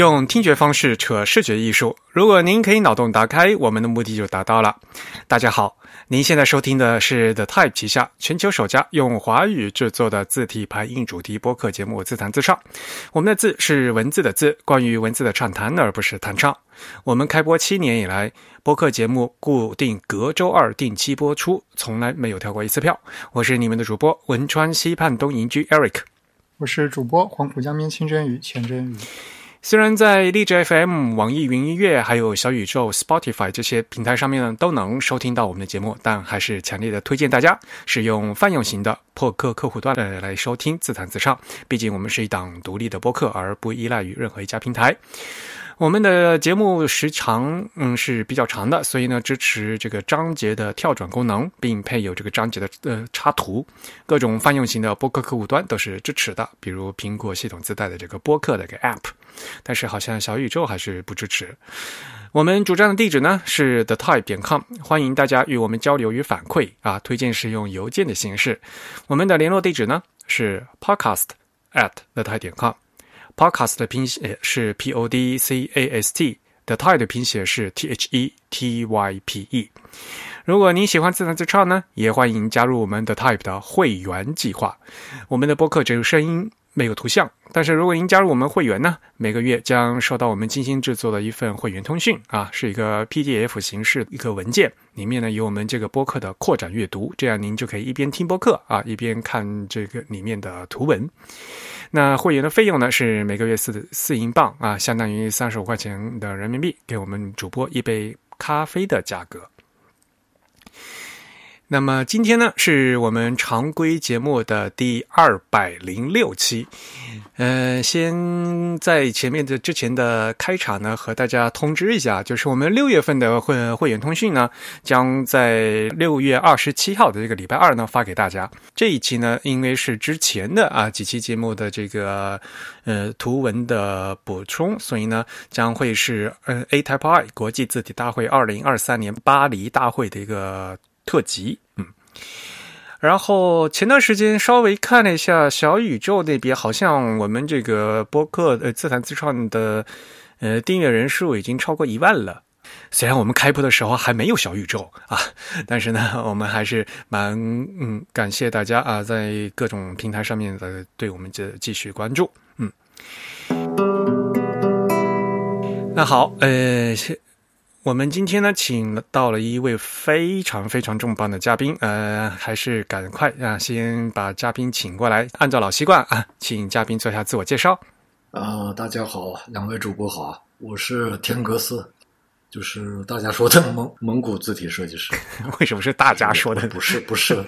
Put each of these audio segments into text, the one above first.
用听觉方式扯视觉艺术。如果您可以脑洞打开，我们的目的就达到了。大家好，您现在收听的是 The Type 旗下全球首家用华语制作的字体排印主题播客节目《自弹自唱》。我们的字是文字的字，关于文字的畅谈，而不是弹唱。我们开播七年以来，播客节目固定隔周二定期播出，从来没有跳过一次票。我是你们的主播汶川西畔东营居 Eric。我是主播黄浦江边清蒸鱼钱真鱼。虽然在荔枝 FM、网易云音乐、还有小宇宙、Spotify 这些平台上面呢都能收听到我们的节目，但还是强烈的推荐大家使用泛用型的播客客户端来来收听自弹自唱。毕竟我们是一档独立的播客，而不依赖于任何一家平台。我们的节目时长嗯是比较长的，所以呢支持这个章节的跳转功能，并配有这个章节的呃插图。各种泛用型的播客客户端都是支持的，比如苹果系统自带的这个播客的一个 App，但是好像小宇宙还是不支持。我们主站的地址呢是 the type 点 com，欢迎大家与我们交流与反馈啊，推荐使用邮件的形式。我们的联络地址呢是 podcast at the type 点 com。Podcast 的拼写是 P O D C A S T，The Type 的拼写是 T H E T Y P E。如果您喜欢自弹自唱呢，也欢迎加入我们的 Type 的会员计划。我们的播客只有声音，没有图像。但是如果您加入我们会员呢，每个月将收到我们精心制作的一份会员通讯啊，是一个 PDF 形式一个文件，里面呢有我们这个播客的扩展阅读，这样您就可以一边听播客啊，一边看这个里面的图文。那会员的费用呢是每个月四四英镑啊，相当于三十五块钱的人民币，给我们主播一杯咖啡的价格。那么今天呢，是我们常规节目的第二百零六期。呃，先在前面的之前的开场呢，和大家通知一下，就是我们六月份的会会员通讯呢，将在六月二十七号的这个礼拜二呢发给大家。这一期呢，因为是之前的啊几期节目的这个呃图文的补充，所以呢，将会是呃 A Type I 国际字体大会二零二三年巴黎大会的一个。特辑，嗯，然后前段时间稍微看了一下小宇宙那边，好像我们这个播客呃自弹自唱的呃订阅人数已经超过一万了。虽然我们开播的时候还没有小宇宙啊，但是呢，我们还是蛮嗯感谢大家啊，在各种平台上面的对我们的继续关注，嗯。那好，呃。我们今天呢，请到了一位非常非常重磅的嘉宾，呃，还是赶快啊，先把嘉宾请过来。按照老习惯啊，请嘉宾做一下自我介绍。啊，大家好，两位主播好，我是天格斯。就是大家说的蒙 蒙古字体设计师，为什么是大家说的？不是不是，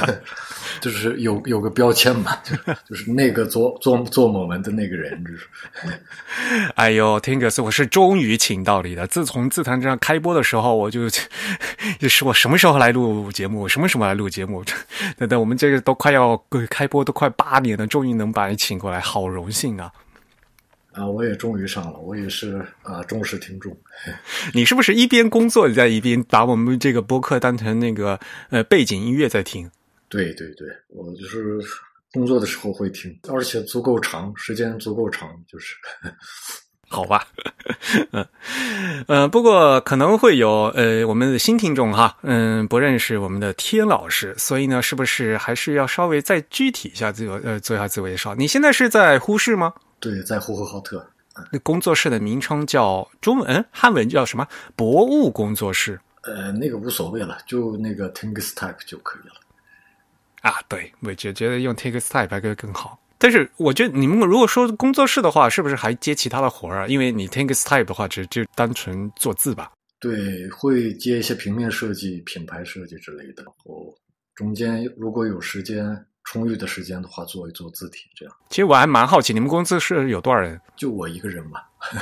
就是有有个标签嘛，就就是那个做做做我们的那个人，就是。哎呦，天哥斯，我是终于请到你的。自从自弹这样开播的时候，我就就是我什么时候来录节目，什么时候来录节目？等等，我们这个都快要开播都快八年了，终于能把你请过来，好荣幸啊！啊，我也终于上了，我也是啊忠实听众。你是不是一边工作你在一边把我们这个播客当成那个呃背景音乐在听？对对对，我就是工作的时候会听，而且足够长时间，足够长，就是 好吧。嗯嗯，不过可能会有呃我们的新听众哈，嗯，不认识我们的天老师，所以呢，是不是还是要稍微再具体一下自我呃做一下自我介绍？你现在是在呼市吗？对，在呼和浩特。那工作室的名称叫中文，汉文叫什么？博物工作室。呃，那个无所谓了，就那个 Text Type 就可以了。啊，对，我觉觉得用 Text Type 会更好。但是，我觉得你们如果说工作室的话，是不是还接其他的活儿啊？因为你 Text Type 的话，只就单纯做字吧。对，会接一些平面设计、品牌设计之类的。然后，中间如果有时间。充裕的时间的话，做一做字体，这样。其实我还蛮好奇，你们公司是有多少人？就我一个人嘛。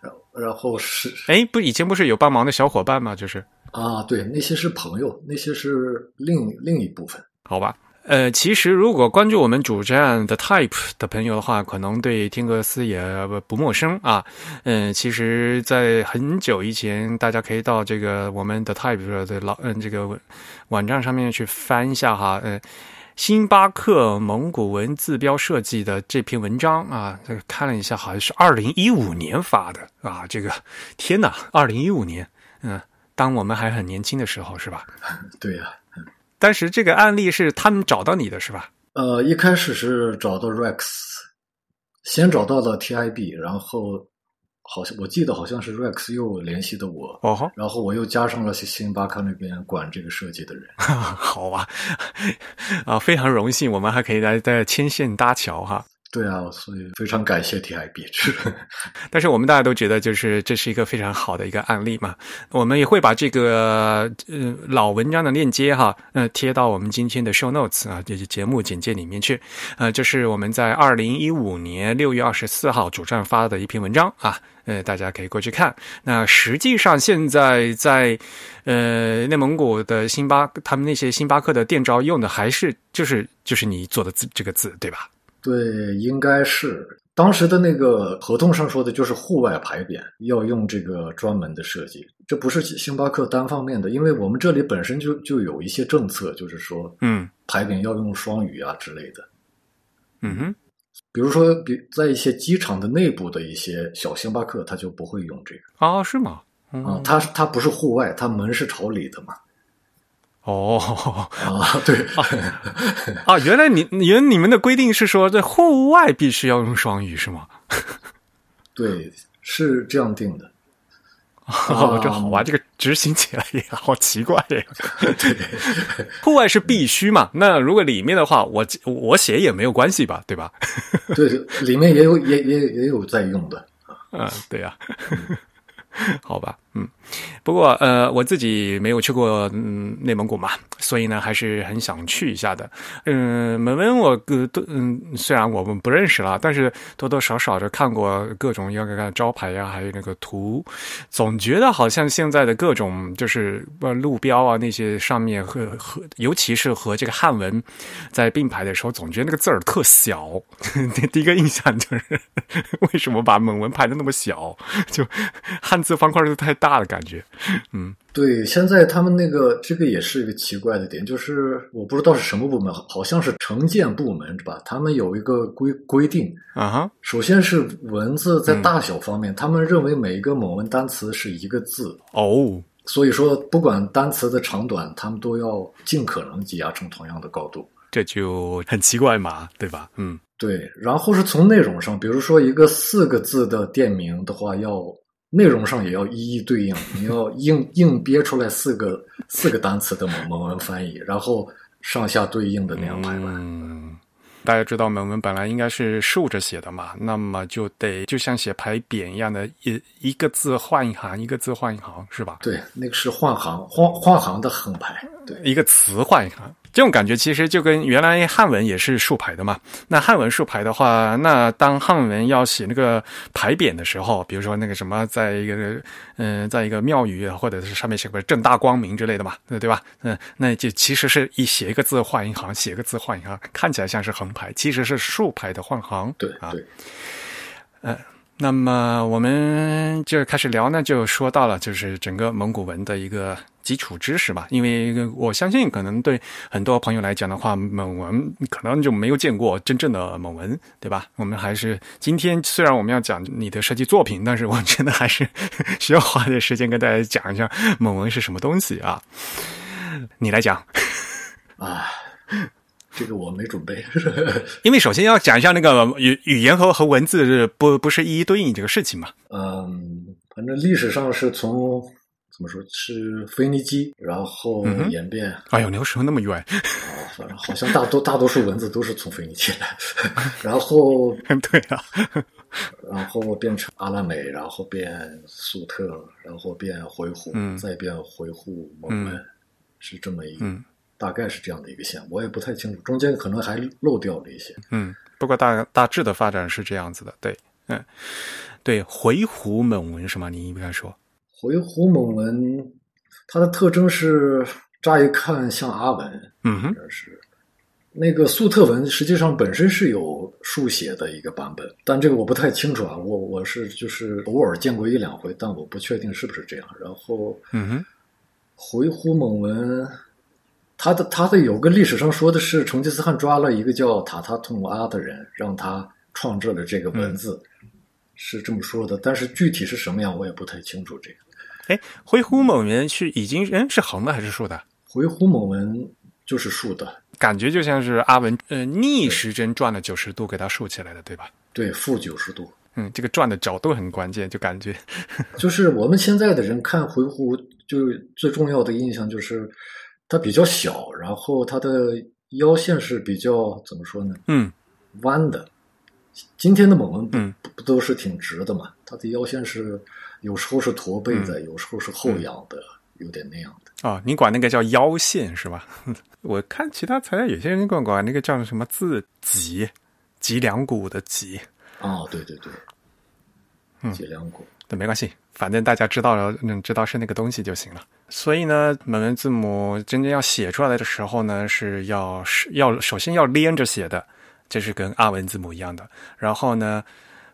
然然后是，哎，不，以前不是有帮忙的小伙伴吗？就是啊，对，那些是朋友，那些是另另一部分。好吧，呃，其实如果关注我们主站的 Type 的朋友的话，可能对天格斯也不陌生啊。嗯，其实，在很久以前，大家可以到这个我们的 Type 的老嗯这个网站上面去翻一下哈，嗯。星巴克蒙古文字标设计的这篇文章啊，这个看了一下，好像是二零一五年发的啊。这个天哪，二零一五年，嗯，当我们还很年轻的时候，是吧？对呀、当时这个案例是他们找到你的是吧？呃，一开始是找到 Rex，先找到了 TIB，然后好像我记得好像是 Rex 又联系的我，然后我又加上了星巴克那边管这个设计的人。好啊，啊，非常荣幸，我们还可以来在牵线搭桥哈。对啊，所以非常感谢 TIB。但是我们大家都觉得，就是这是一个非常好的一个案例嘛。我们也会把这个呃老文章的链接哈，呃贴到我们今天的 show notes 啊，就是节目简介里面去。呃，这是我们在二零一五年六月二十四号主站发的一篇文章啊，呃，大家可以过去看。那实际上现在在呃内蒙古的星巴，他们那些星巴克的店招用的还是就是就是你做的字这个字对吧？对，应该是当时的那个合同上说的就是户外牌匾要用这个专门的设计，这不是星巴克单方面的，因为我们这里本身就就有一些政策，就是说嗯牌匾要用双语啊之类的。嗯哼。比如说，比在一些机场的内部的一些小星巴克，它就不会用这个哦，是吗？嗯啊，它它不是户外，它门是朝里的嘛。哦，啊，对，啊，原来你原你们的规定是说在户外必须要用双语是吗？对，是这样定的。哦，这好玩，这个执行起来也好奇怪呀。对。户外是必须嘛？那如果里面的话，我我写也没有关系吧？对吧？对，里面也有也也也有在用的。嗯，对呀、好吧，嗯，不过呃，我自己没有去过嗯内蒙古嘛，所以呢，还是很想去一下的。嗯，蒙文我嗯，虽然我们不认识了，但是多多少少的看过各种要看招牌呀、还有那个图，总觉得好像现在的各种就是路标啊那些上面和和，尤其是和这个汉文在并排的时候，总觉得那个字儿特小。第一个印象就是为什么把蒙文排的那么小？就汉字方块都太大了，感觉。嗯，对，现在他们那个这个也是一个奇怪的点，就是我不知道是什么部门，好像是城建部门是吧？他们有一个规规定，啊哈，首先是文字在大小方面，他们认为每一个某文单词是一个字，哦，所以说不管单词的长短，他们都要尽可能挤压成同样的高度。这就很奇怪嘛，对吧？嗯，对，然后是从内容上，比如说一个四个字的店名的话，要内容上也要一一对应，你要硬硬憋出来四个四个单词的蒙蒙文翻译，然后上下对应的那样排版。嗯，大家知道蒙文本来应该是竖着写的嘛，那么就得就像写牌匾一样的，一一个字换一行，一个字换一行，是吧？对，那个是换行换换行的横排。对，一个词换一行，这种感觉其实就跟原来汉文也是竖排的嘛。那汉文竖排的话，那当汉文要写那个牌匾的时候，比如说那个什么，在一个嗯、呃，在一个庙宇啊或者是上面写个正大光明之类的嘛，对对吧？嗯，那就其实是一写一个字换一行，写一个字换一行，看起来像是横排，其实是竖排的换行。对啊，对，呃。那么我们就开始聊呢，就说到了就是整个蒙古文的一个基础知识吧。因为我相信，可能对很多朋友来讲的话，蒙文可能就没有见过真正的蒙文，对吧？我们还是今天虽然我们要讲你的设计作品，但是我觉得还是需要花点时间跟大家讲一下蒙文是什么东西啊。你来讲啊。这个我没准备，因为首先要讲一下那个语语言和和文字不不是一一对应这个事情嘛。嗯，反正历史上是从怎么说是腓尼基，然后演变。嗯、哎呦，那个时候那么远？啊，反正好像大多大多数文字都是从腓尼基来，然后 对啊，然后变成阿拉美，然后变粟特，然后变回鹘，嗯、再变回鹘蒙文，嗯、是这么一个。嗯大概是这样的一个线，我也不太清楚，中间可能还漏掉了一些。嗯，不过大大致的发展是这样子的，对，嗯，对，回鹘蒙文是吗？你应该说回鹘蒙文，它的特征是乍一看像阿文，嗯哼，是那个粟特文，实际上本身是有书写的一个版本，但这个我不太清楚啊，我我是就是偶尔见过一两回，但我不确定是不是这样。然后，嗯哼，回鹘蒙文。他的他的有个历史上说的是成吉思汗抓了一个叫塔塔通阿的人，让他创制了这个文字，是这么说的。但是具体是什么样，我也不太清楚。这个哎，回鹘蒙文是已经嗯是横的还是竖的？回鹘蒙文就是竖的，感觉就像是阿文呃逆时针转了九十度给它竖起来的，对吧？对，负九十度。嗯，这个转的角度很关键，就感觉 就是我们现在的人看回鹘，就最重要的印象就是它比较小，然后它的腰线是比较怎么说呢？嗯弯的。今天的猛文不嗯不不都是挺直的嘛？它的腰线是有时候是驼背的，有时候是后仰的，有点那样的。哦，你管那个叫腰线是吧？我看其他材料有些人管管那个叫什么字脊，脊梁骨的脊，哦，对对对，嗯脊梁骨。对，没关系，反正大家知道了，嗯，知道是那个东西就行了。所以呢，蒙文字母真正要写出来的时候呢，是要是要首先要连着写的，这是跟阿文字母一样的。然后呢，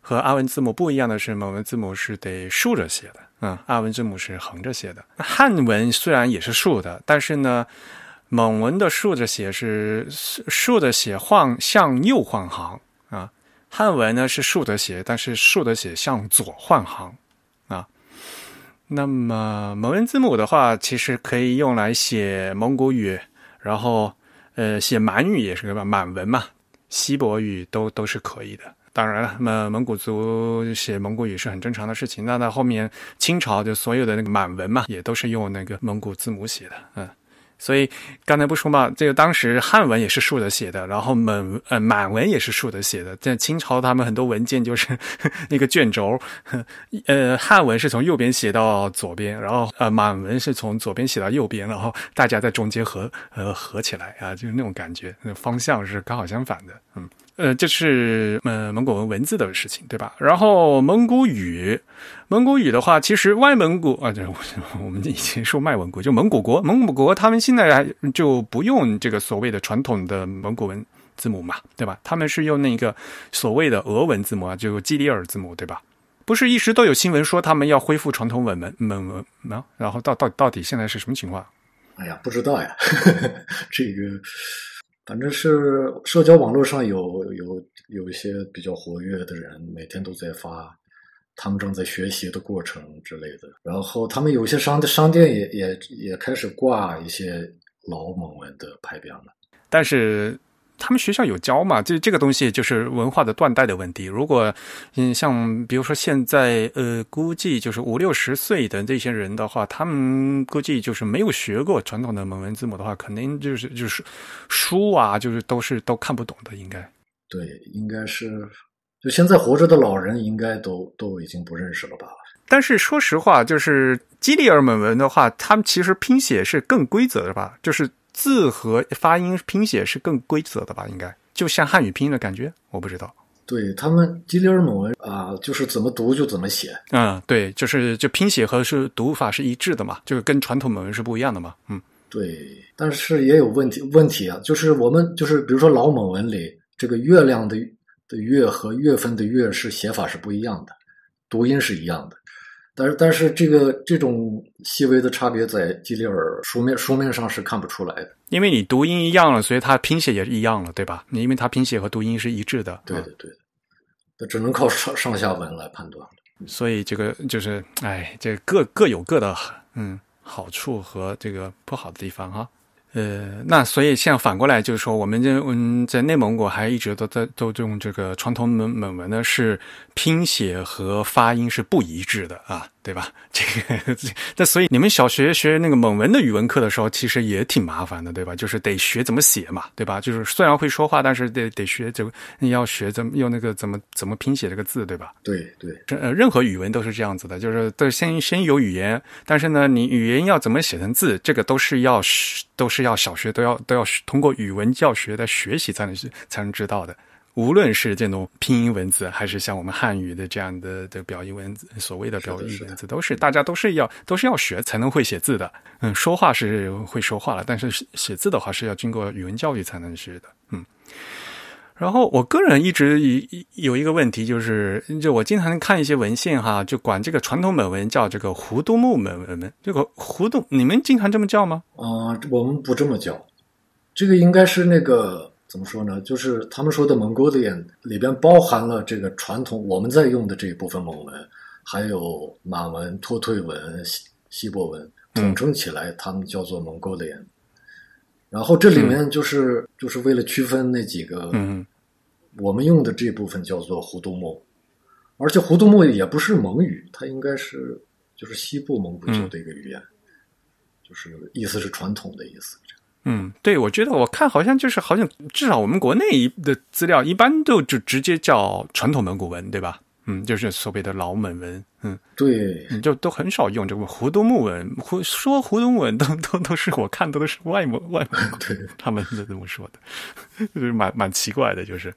和阿文字母不一样的是，蒙文字母是得竖着写的，嗯，阿文字母是横着写的。汉文虽然也是竖的，但是呢，蒙文的竖着写是竖着写晃向右换行啊，汉文呢是竖着写，但是竖着写向左换行。那么蒙文字母的话，其实可以用来写蒙古语，然后呃写满语也是个吧，满文嘛，西伯语都都是可以的。当然了，那么蒙古族写蒙古语是很正常的事情。那到后面清朝就所有的那个满文嘛，也都是用那个蒙古字母写的，嗯。所以刚才不说嘛，这个当时汉文也是竖着写的，然后满呃满文也是竖着写的。在清朝，他们很多文件就是 那个卷轴，呃汉文是从右边写到左边，然后呃满文是从左边写到右边，然后大家在中间合呃合起来啊，就是那种感觉，方向是刚好相反的，嗯。呃，这是呃蒙古文文字的事情，对吧？然后蒙古语，蒙古语的话，其实外蒙古啊，这我们以前说外蒙古，就蒙古国，蒙古国他们现在就不用这个所谓的传统的蒙古文字母嘛，对吧？他们是用那个所谓的俄文字母啊，就基里尔字母，对吧？不是一直都有新闻说他们要恢复传统文文蒙文吗？然后到到到底现在是什么情况？哎呀，不知道呀，这个。反正是社交网络上有有有一些比较活跃的人，每天都在发他们正在学习的过程之类的。然后他们有些商的商店也也也开始挂一些老蒙文的牌匾了。但是他们学校有教嘛？这这个东西就是文化的断代的问题。如果嗯，像比如说现在呃，估计就是五六十岁的这些人的话，他们估计就是没有学过传统的蒙文字母的话，肯定就是就是书啊，就是都是都看不懂的，应该。对，应该是就现在活着的老人，应该都都已经不认识了吧？但是说实话，就是基里尔蒙文的话，他们其实拼写是更规则的吧？就是。字和发音拼写是更规则的吧？应该就像汉语拼音的感觉，我不知道。对他们吉里尔蒙文啊，就是怎么读就怎么写。嗯，对，就是就拼写和是读法是一致的嘛，就是跟传统蒙文是不一样的嘛。嗯，对，但是也有问题问题啊，就是我们就是比如说老蒙文里这个月亮的的月和月份的月是写法是不一样的，读音是一样的。但是，但是这个这种细微的差别在基里尔书面书面上是看不出来的，因为你读音一样了，所以它拼写也是一样了，对吧？你因为它拼写和读音是一致的，对的，对的，那只能靠上上下文来判断。所以这个就是，哎，这各各有各的嗯好处和这个不好的地方哈。呃，那所以像反过来就是说，我们在嗯在内蒙古还一直都在都用这个传统蒙蒙文呢，是拼写和发音是不一致的啊，对吧？这个那所以你们小学学那个蒙文的语文课的时候，其实也挺麻烦的，对吧？就是得学怎么写嘛，对吧？就是虽然会说话，但是得得学这个要学怎么用那个怎么怎么拼写这个字，对吧？对对，这呃任何语文都是这样子的，就是都先先有语言，但是呢，你语言要怎么写成字，这个都是要都是。要小学都要都要通过语文教学的学习才能才能知道的，无论是这种拼音文字，还是像我们汉语的这样的的表意文字，所谓的表意文字，都是大家都是要都是要学才能会写字的。嗯，说话是会说话了，但是写字的话是要经过语文教育才能学的。嗯。然后我个人一直有一个问题，就是就我经常看一些文献哈，就管这个传统蒙文叫这个胡杜木蒙文。这个胡杜，你们经常这么叫吗？啊，我们不这么叫。这个应该是那个怎么说呢？就是他们说的蒙古脸里边包含了这个传统我们在用的这一部分蒙文，还有满文、托退文、西西伯文，统称起来，他们叫做蒙古脸。然后这里面就是就是为了区分那几个，嗯我们用的这部分叫做胡杜牧，而且胡杜牧也不是蒙语，它应该是就是西部蒙古族的一个语言，就是意思是传统的意思。嗯，对，我觉得我看好像就是好像至少我们国内的资料一般都就直接叫传统蒙古文，对吧？嗯，就是所谓的老蒙文，嗯，对，你就都很少用这个胡都木文，胡说胡都木文都都都是我看的都是外蒙外蒙 他们都这么说的，就是蛮蛮奇怪的，就是，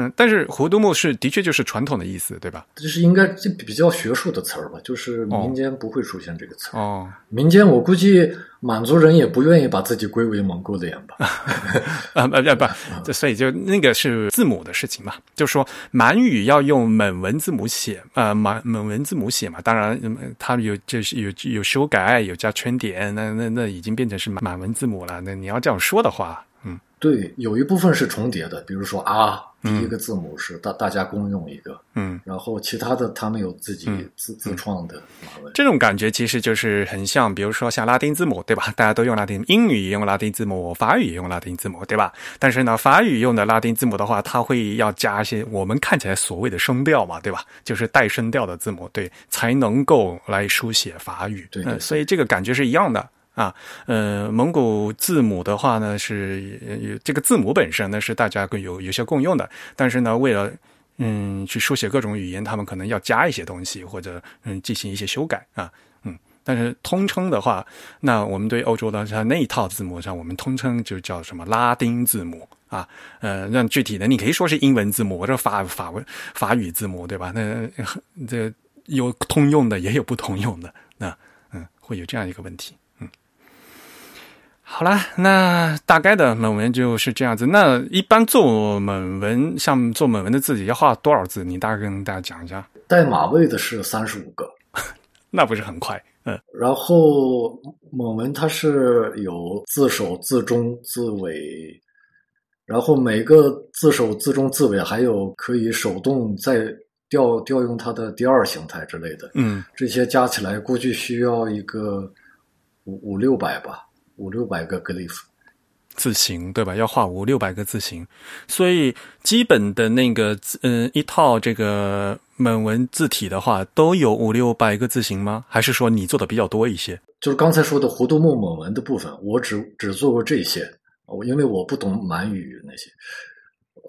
嗯，但是胡都木是的确就是传统的意思，对吧？就是应该这比较学术的词儿吧，就是民间不会出现这个词儿。哦，民间我估计满族人也不愿意把自己归为蒙古脸吧？啊不不所以就那个是字母的事情嘛，就是说满语要用蒙文字母写，呃满蒙文字母写嘛，当然嗯它有就是有有修改，有加圈点，那那那已经变成是满满文字母了。那你要这样说的话，嗯对，有一部分是重叠的，比如说啊，第一个字母是大大家公用一个，嗯，然后其他的他们有自己自自创的。这种感觉其实就是很像，比如说像拉丁字母，对吧？大家都用拉丁，英语也用拉丁字母，法语也用拉丁字母，对吧？但是呢，法语用的拉丁字母的话，它会要加一些我们看起来所谓的声调嘛，对吧？就是带声调的字母，对，才能够来书写法语。对对嗯所以这个感觉是一样的。啊，呃，蒙古字母的话呢，是这个字母本身呢是大家有有些共用的，但是呢，为了嗯去书写各种语言，他们可能要加一些东西，或者嗯进行一些修改啊，嗯。但是通称的话，那我们对欧洲的它那一套字母上，我们通称就叫什么拉丁字母啊，呃，那具体的你可以说是英文字母或者法法文法语字母，对吧？那这有通用的，也有不通用的，那嗯，会有这样一个问题。好啦，那大概的蒙文就是这样子。那一般做蒙文，像做蒙文的字，要画多少字？你大概跟大家讲一下。代码位的是三十五个，那不是很快？嗯然后蒙文它是有字首、字中、字尾，然后每个字首、字中、字尾还有可以手动再调调用它的第二形态之类的，嗯这些加起来估计需要一个五五六百吧，五六百个 glyph。字形对吧？要画五六百个字形，所以基本的那个嗯一套这个蒙文字体的话，都有五六百个字形吗？还是说你做的比较多一些？就是刚才说的胡杜木蒙文的部分，我只只做过这些，我因为我不懂满语那些，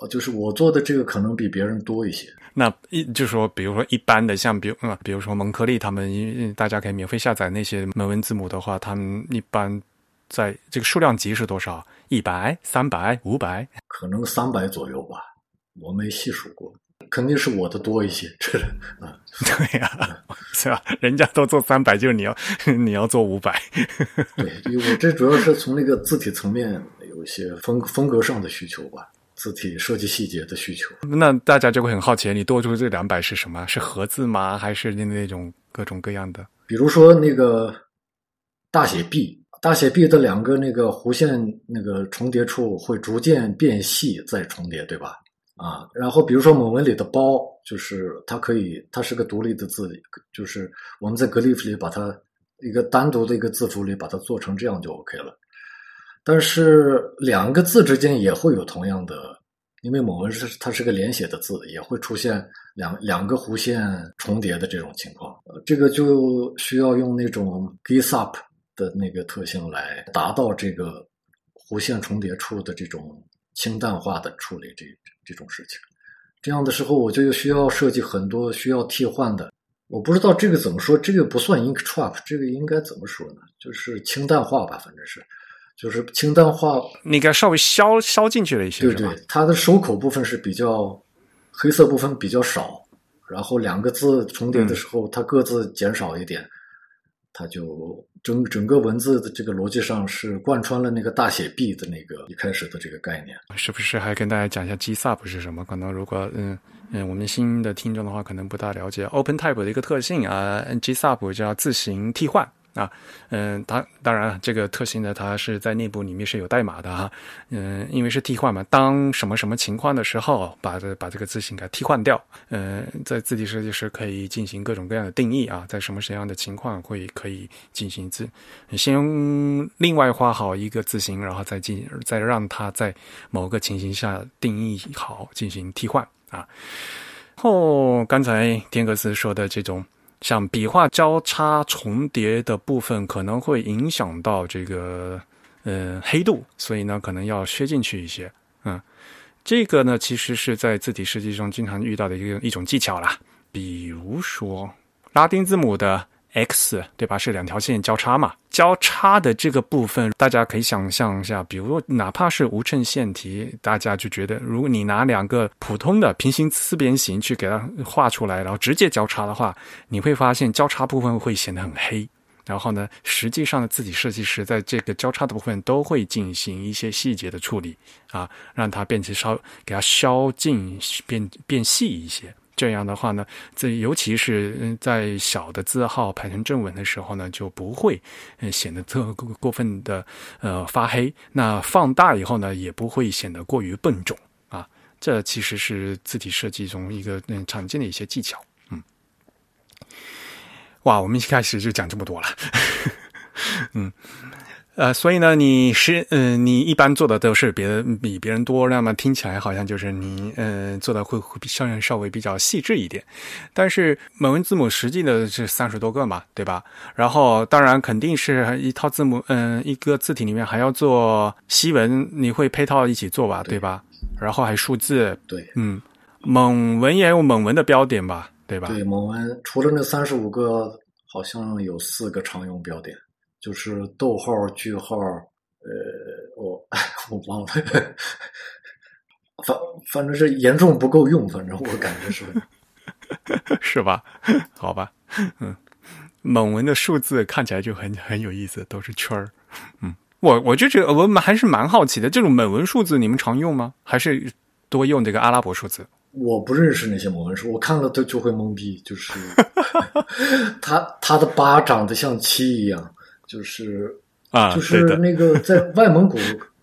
呃就是我做的这个可能比别人多一些。那一就是说，比如说一般的，像比如嗯，比如说蒙克利他们，因大家可以免费下载那些蒙文字母的话，他们一般在这个数量级是多少？一百、三百、五百？可能三百左右吧，我没细数过，肯定是我的多一些。这啊，对呀、是吧？人家都做三百，就是你要 你要做五百。对，我这主要是从那个字体层面有一些风风格上的需求吧，字体设计细节的需求。那大家就会很好奇，你多出这两百是什么？是盒字吗？还是那那种各种各样的？比如说那个大写 B，大写 B 的两个那个弧线那个重叠处会逐渐变细再重叠，对吧？啊，然后比如说某文里的包，就是它可以，它是个独立的字，就是我们在 glyph 里把它一个单独的一个字符里把它做成这样就 OK 了。但是两个字之间也会有同样的，因为某文是它是个连写的字，也会出现两两个弧线重叠的这种情况。这个就需要用那种 GISUP 的那个特性来达到这个弧线重叠处的这种清淡化的处理这这种事情。这样的时候，我就需要设计很多需要替换的。我不知道这个怎么说，这个不算 ink trap，这个应该怎么说呢？就是清淡化吧，反正是，就是清淡化。那个稍微消消进去了一些，对对，它的收口部分是比较黑色部分比较少，然后两个字重叠的时候，它各自减少一点，它就整整个文字的这个逻辑上是贯穿了那个大写 B 的那个一开始的这个概念。是不是还跟大家讲一下 GSUP 是什么？可能如果嗯嗯我们新的听众的话，可能不大了解 OpenType 的一个特性啊，GSUP 叫自行替换啊，嗯，它当然这个特性呢，它是在内部里面是有代码的哈，嗯，因为是替换嘛，当什么什么情况的时候，把这把这个字形给替换掉，嗯，在字体设计师可以进行各种各样的定义啊，在什么什么样的情况会可以进行字，先另外画好一个字形，然后再进再让它在某个情形下定义好进行替换啊。后刚才天格斯说的这种。像笔画交叉重叠的部分，可能会影响到这个呃黑度，所以呢，可能要削进去一些。嗯，这个呢，其实是在字体设计中经常遇到的一个一种技巧啦。比如说拉丁字母的。X 对吧？是两条线交叉嘛？交叉的这个部分，大家可以想象一下，比如哪怕是无衬线体，大家就觉得，如果你拿两个普通的平行四边形去给它画出来，然后直接交叉的话，你会发现交叉部分会显得很黑。然后呢，实际上字体设计师在这个交叉的部分都会进行一些细节的处理啊，让它变成稍给它削近变变细一些。这样的话呢，这尤其是在小的字号排成正文的时候呢，就不会显得特过分的呃发黑。那放大以后呢，也不会显得过于笨重啊。这其实是字体设计中一个嗯常见的一些技巧。嗯，哇，我们一开始就讲这么多了，嗯。呃，所以呢，你是嗯，你一般做的都是别人比别人多，那么听起来好像就是你嗯做的会会比稍稍微比较细致一点。但是蒙文字母实际的是三十多个嘛，对吧？然后当然肯定是一套字母，嗯，一个字体里面还要做西文，你会配套一起做吧，对吧？然后还数字，对，嗯，蒙文也有蒙文的标点吧，对吧？对，蒙文除了那三十五个，好像有四个常用标点。就是逗号、句号，呃，我 我忘了，反反正是严重不够用，反正我感觉是，是吧？好吧，嗯，蒙文的数字看起来就很很有意思，都是圈儿。嗯，我我就觉得我们还是蛮好奇的，这种蒙文数字你们常用吗？还是多用这个阿拉伯数字？我不认识那些蒙文数，我看了都就会懵逼，就是 他他的八长得像七一样。就是啊，就是那个在外蒙古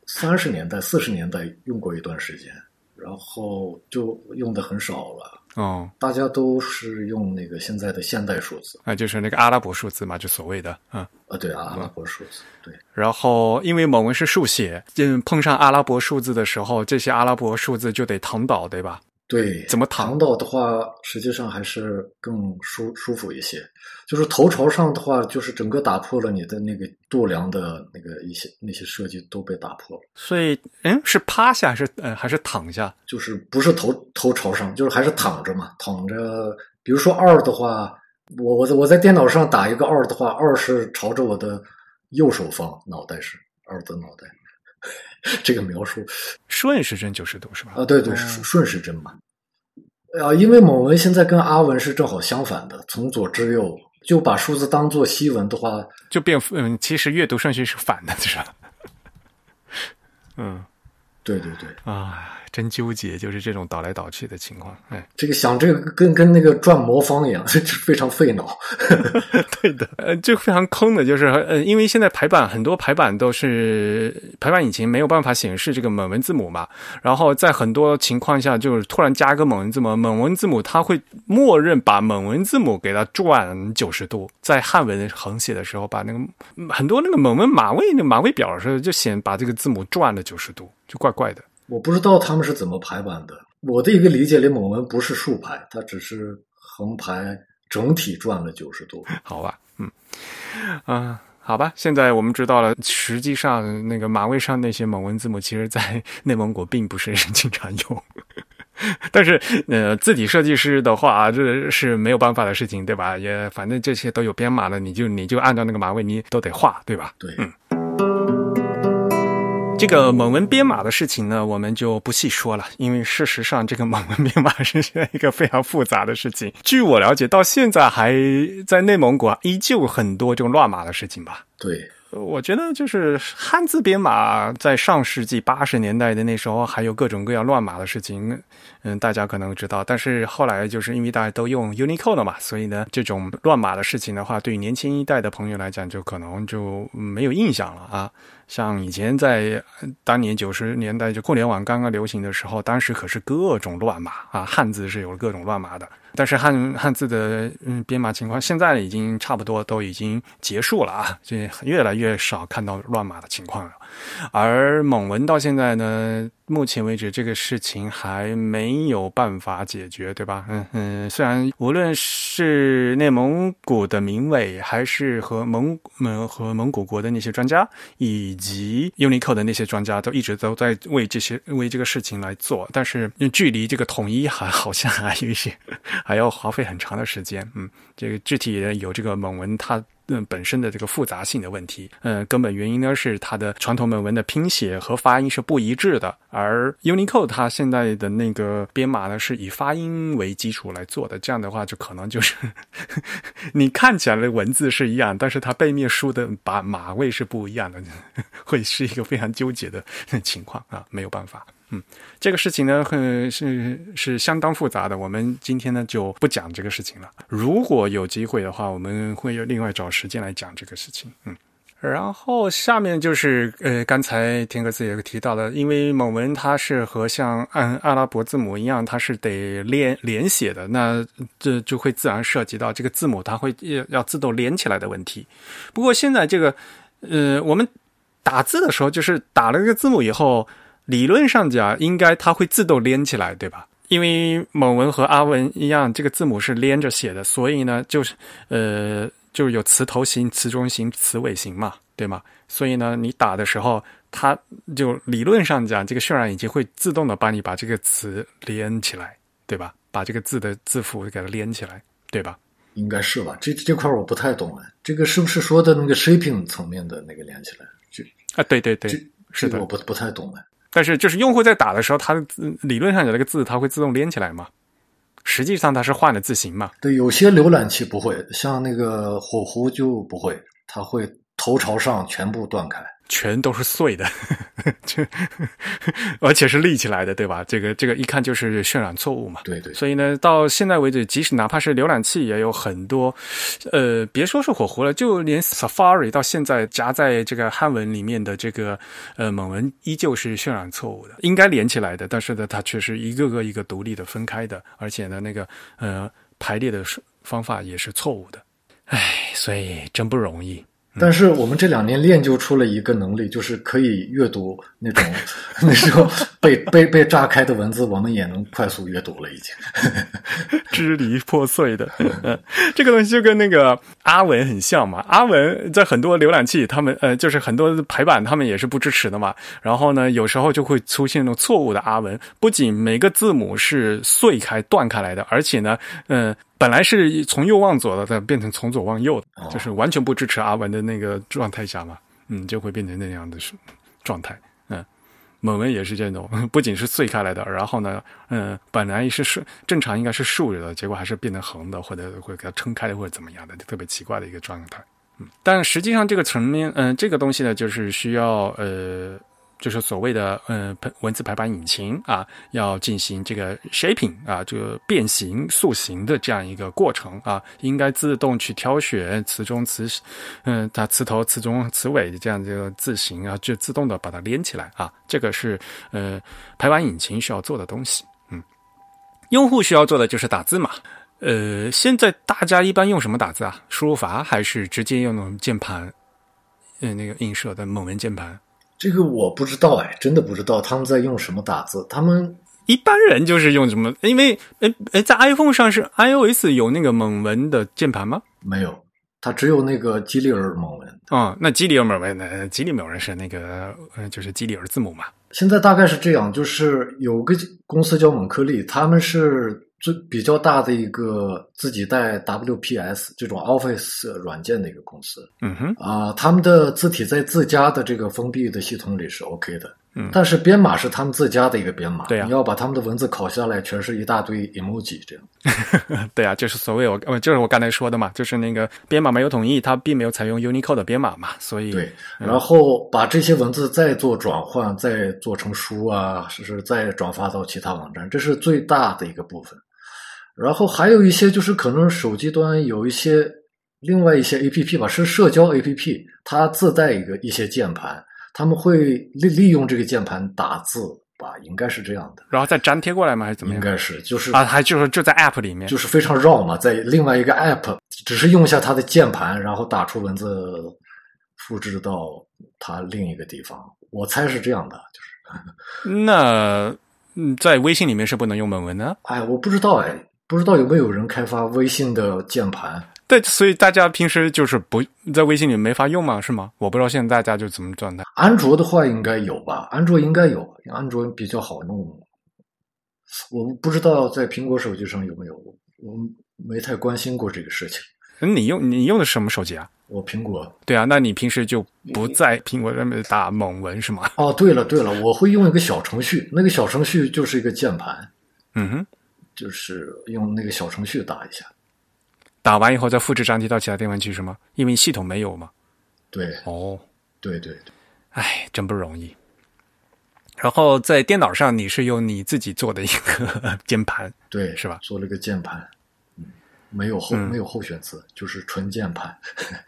三十年代、四十年代用过一段时间，然后就用的很少了。哦，大家都是用那个现在的现代数字，啊，就是那个阿拉伯数字嘛，就所谓的，嗯，啊，对，阿拉伯数字，对。然后因为蒙文是竖写，嗯，碰上阿拉伯数字的时候，这些阿拉伯数字就得躺倒，对吧？对，怎么躺倒的话，实际上还是更舒舒服一些。就是头朝上的话，就是整个打破了你的那个度量的那个一些那些设计都被打破了。所以，嗯，是趴下还是呃还是躺下？就是不是头头朝上，就是还是躺着嘛，躺着。比如说二的话，我我在我在电脑上打一个二的话，二是朝着我的右手方，脑袋是二的脑袋。这个描述顺时针九十度是吧？啊，对对，顺顺时针嘛。啊，因为蒙文现在跟阿文是正好相反的，从左至右，就把数字当做西文的话，就变嗯，其实阅读顺序是反的，是吧？嗯，对对对，啊。真纠结，就是这种倒来倒去的情况。哎，这个想这个跟跟那个转魔方一样，非常费脑。对的，呃，就非常坑的，就是呃，因为现在排版很多排版都是排版引擎没有办法显示这个蒙文字母嘛，然后在很多情况下，就是突然加个蒙文字母，蒙文字母它会默认把蒙文字母给它转九十度，在汉文横写的时候，把那个很多那个蒙文码位那码位表的时候，就显把这个字母转了九十度，就怪怪的。我不知道他们是怎么排版的。我的一个理解里，蒙文不是竖排，它只是横排，整体转了九十度。好吧，嗯，啊，好吧。现在我们知道了，实际上那个马位上那些蒙文字母，其实在内蒙古并不是经常用。但是，呃，字体设计师的话，这是没有办法的事情，对吧？也反正这些都有编码的，你就你就按照那个码位，你都得画，对吧？对，嗯。这个蒙文编码的事情呢，我们就不细说了，因为事实上，这个蒙文编码是一个非常复杂的事情。据我了解，到现在还在内蒙古依旧很多这种乱码的事情吧？对，我觉得就是汉字编码在上世纪八十年代的那时候，还有各种各样乱码的事情，嗯，大家可能知道。但是后来就是因为大家都用 Unicode 了嘛，所以呢，这种乱码的事情的话，对于年轻一代的朋友来讲，就可能就没有印象了啊。像以前在当年九十年代就互联网刚刚流行的时候，当时可是各种乱码啊，汉字是有各种乱码的。但是汉汉字的嗯编码情况现在已经差不多都已经结束了啊，就越来越少看到乱码的情况了。而蒙文到现在呢，目前为止这个事情还没有办法解决，对吧？嗯嗯，虽然无论是内蒙古的民委，还是和蒙蒙和蒙古国的那些专家，以及 UNICO 的那些专家，都一直都在为这些为这个事情来做，但是距离这个统一还好像还有一些，还要花费很长的时间。嗯，这个具体有这个蒙文它。嗯，本身的这个复杂性的问题，嗯，根本原因呢是它的传统本文的拼写和发音是不一致的，而 Unicode 它现在的那个编码呢是以发音为基础来做的，这样的话就可能就是 你看起来的文字是一样，但是它背面输的把码位是不一样的，会是一个非常纠结的情况啊，没有办法。嗯，这个事情呢，很是是相当复杂的。我们今天呢就不讲这个事情了。如果有机会的话，我们会有另外找时间来讲这个事情。嗯，然后下面就是呃，刚才田格子也提到了，因为蒙文它是和像按阿拉伯字母一样，它是得连连写的，那这就会自然涉及到这个字母它会要要自动连起来的问题。不过现在这个呃，我们打字的时候，就是打了这个字母以后。理论上讲，应该它会自动连起来，对吧？因为蒙文和阿文一样，这个字母是连着写的，所以呢，就是呃，就是有词头型、词中型、词尾型嘛，对吗？所以呢，你打的时候，它就理论上讲，这个渲染已经会自动的帮你把这个词连起来，对吧？把这个字的字符给它连起来，对吧？应该是吧？这这块我不太懂了，这个是不是说的那个 shaping 层面的那个连起来？就啊，对对对，是的，我不不太懂哎。但是，就是用户在打的时候，它的理论上有那个字，它会自动连起来嘛？实际上它是换了字形嘛？对，有些浏览器不会，像那个火狐就不会，它会头朝上全部断开。全都是碎的，就而且是立起来的，对吧？这个这个一看就是渲染错误嘛。对对。所以呢，到现在为止，即使哪怕是浏览器，也有很多，呃，别说是火狐了，就连 Safari 到现在夹在这个汉文里面的这个呃蒙文，依旧是渲染错误的，应该连起来的，但是呢，它却是一个个一个独立的分开的，而且呢，那个呃排列的方法也是错误的。唉，所以真不容易。但是我们这两年练就出了一个能力，就是可以阅读那种 那时候被被被炸开的文字，我们也能快速阅读了，已经 支离破碎的。这个东西就跟那个阿文很像嘛。阿文在很多浏览器，他们呃，就是很多排版，他们也是不支持的嘛。然后呢，有时候就会出现那种错误的阿文，不仅每个字母是碎开断开来的，而且呢，嗯。本来是从右往左的，它变成从左往右的，就是完全不支持阿文的那个状态下嘛，嗯，就会变成那样的状态。猛，文也是这种，不仅是碎开来的，然后呢，嗯，本来是竖正常应该是竖着的，结果还是变成横的，或者会给它撑开，或者怎么样的，就特别奇怪的一个状态。嗯，但实际上这个层面，嗯，这个东西呢，就是需要呃。就是所谓的呃文字排版引擎啊，要进行这个 shaping 啊，这个变形塑形的这样一个过程啊，应该自动去挑选词中词，嗯，它词头、词中、词尾的这样这个字形啊，就自动的把它连起来啊，这个是呃排版引擎需要做的东西。嗯，用户需要做的就是打字嘛。呃，现在大家一般用什么打字啊？输入法还是直接用那种键盘？嗯，那个映射的蒙文键盘。这个我不知道哎，真的不知道他们在用什么打字。他们一般人就是用什么？因为哎哎，在 iPhone 上是 iOS 有那个蒙文的键盘吗？没有，它只有那个基里尔蒙文。啊，那基里尔蒙文呢？基里尔蒙文是那个呃，就是基里尔字母嘛。现在大概是这样，就是有个公司叫蒙克利，他们是。最比较大的一个自己带 WPS 这种 Office 软件的一个公司，嗯哼，啊，他们的字体在自家的这个封闭的系统里是 OK 的，嗯但是编码是他们自家的一个编码，对呀你要把他们的文字拷下来，全是一大堆 emoji 这样。对啊，就是所谓我呃，就是我刚才说的嘛，就是那个编码没有统一，它并没有采用 Unicode 的编码嘛，所以对，然后把这些文字再做转换，再做成书啊，是是再转发到其他网站，这是最大的一个部分。然后还有一些就是可能手机端有一些另外一些 A P P 吧，是社交 A P P，它自带一个一些键盘，他们会利利用这个键盘打字吧，应该是这样的，然后再粘贴过来吗？还是怎么样？应该是就是啊，还就是就在 App 里面，就是非常绕嘛，在另外一个 App，只是用一下它的键盘，然后打出文字，复制到它另一个地方。我猜是这样的，就是，那嗯，在微信里面是不能用本文的。哎，我不知道哎，不知道有没有人开发微信的键盘？对，所以大家平时就是不在微信里没法用嘛，是吗？我不知道现在大家就怎么状态。安卓的话应该有吧？安卓应该有，安卓比较好弄。我不知道在苹果手机上有没有，我没太关心过这个事情。嗯你用你用的是什么手机啊？我苹果对啊，那你平时就不在苹果上面打猛文是吗？哦，对了对了，我会用一个小程序，那个小程序就是一个键盘，嗯哼，就是用那个小程序打一下。打完以后再复制粘贴到其他地方去是吗？因为系统没有嘛。对哦，对对对，哎，真不容易。然后在电脑上你是用你自己做的一个 键盘，对，是吧做了个键盘，嗯，没有后、嗯没有后选词，就是纯键盘。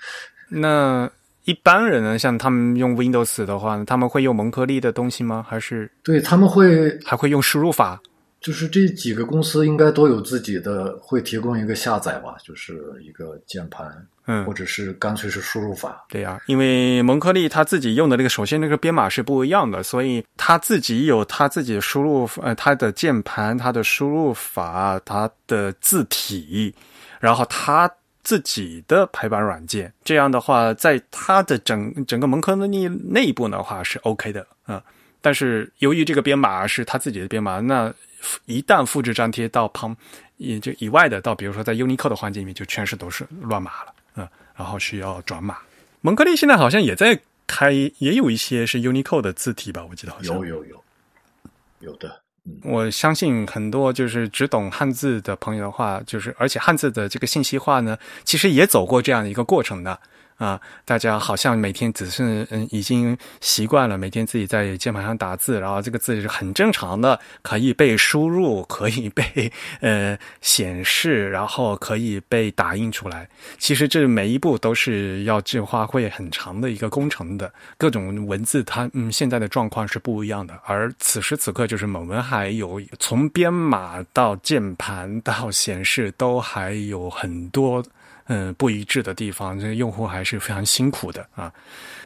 那一般人呢，像他们用 Windows 的话，他们会用蒙颗粒的东西吗？还是对他们会，还会用输入法？就是这几个公司应该都有自己的，会提供一个下载吧，就是一个键盘，嗯或，者是干脆是输入法。对呀、因为蒙克利他自己用的那个，首先那个编码是不一样的，所以他自己有他自己的输入，呃，他的键盘、他的输入法、他的字体，然后他自己的排版软件。这样的话，在他的整整个蒙克利内部的话是 OK 的啊、但是由于这个编码是他自己的编码，那一旦复制粘贴到旁也就以外的，到比如说在 Unicode 的环境里面，就全是都是乱码了，嗯，然后需要转码。蒙克利现在好像也在开，也有一些是 Unicode 的字体吧，我记得好像。有有有有的，我相信很多就是只懂汉字的朋友的话，就是而且汉字的这个信息化呢，其实也走过这样的一个过程的啊。大家好像每天只是嗯已经习惯了每天自己在键盘上打字，然后这个字是很正常的，可以被输入，可以被呃显示，然后可以被打印出来。其实这每一步都是要计划会很长的一个工程的，各种文字它嗯现在的状况是不一样的，而此时此刻就是某文还有从编码到键盘到显示都还有很多嗯不一致的地方，这用户还是非常辛苦的啊。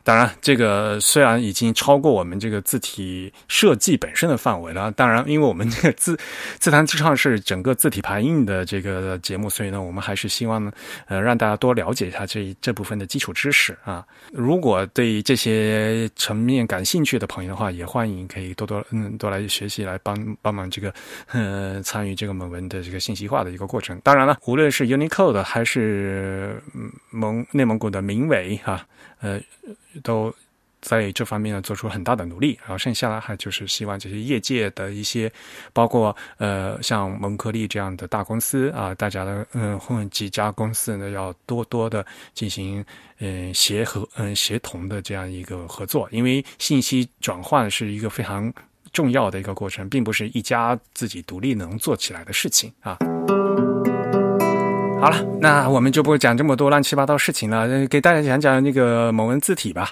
当然，这个虽然已经超过我们这个字体设计本身的范围了，当然，因为我们这个字字坛之上是整个字体排印的这个节目，所以呢，我们还是希望呢，呃，让大家多了解一下这这部分的基础知识啊。如果对这些层面感兴趣的朋友的话，也欢迎可以多多嗯多来学习，来帮帮忙这个呃参与这个蒙文的这个信息化的一个过程。当然了，无论是 Unicode 还是蒙内蒙古的民委啊，呃。都在这方面呢做出很大的努力，然后剩下来还就是希望这些业界的一些，包括呃像蒙科利这样的大公司啊，大家的嗯混几家公司呢要多多的进行嗯协和嗯协同的这样一个合作，因为信息转换是一个非常重要的一个过程，并不是一家自己独立能做起来的事情啊。好了，那我们就不讲这么多乱七八糟事情了，呃给大家讲讲那个蒙文字体吧。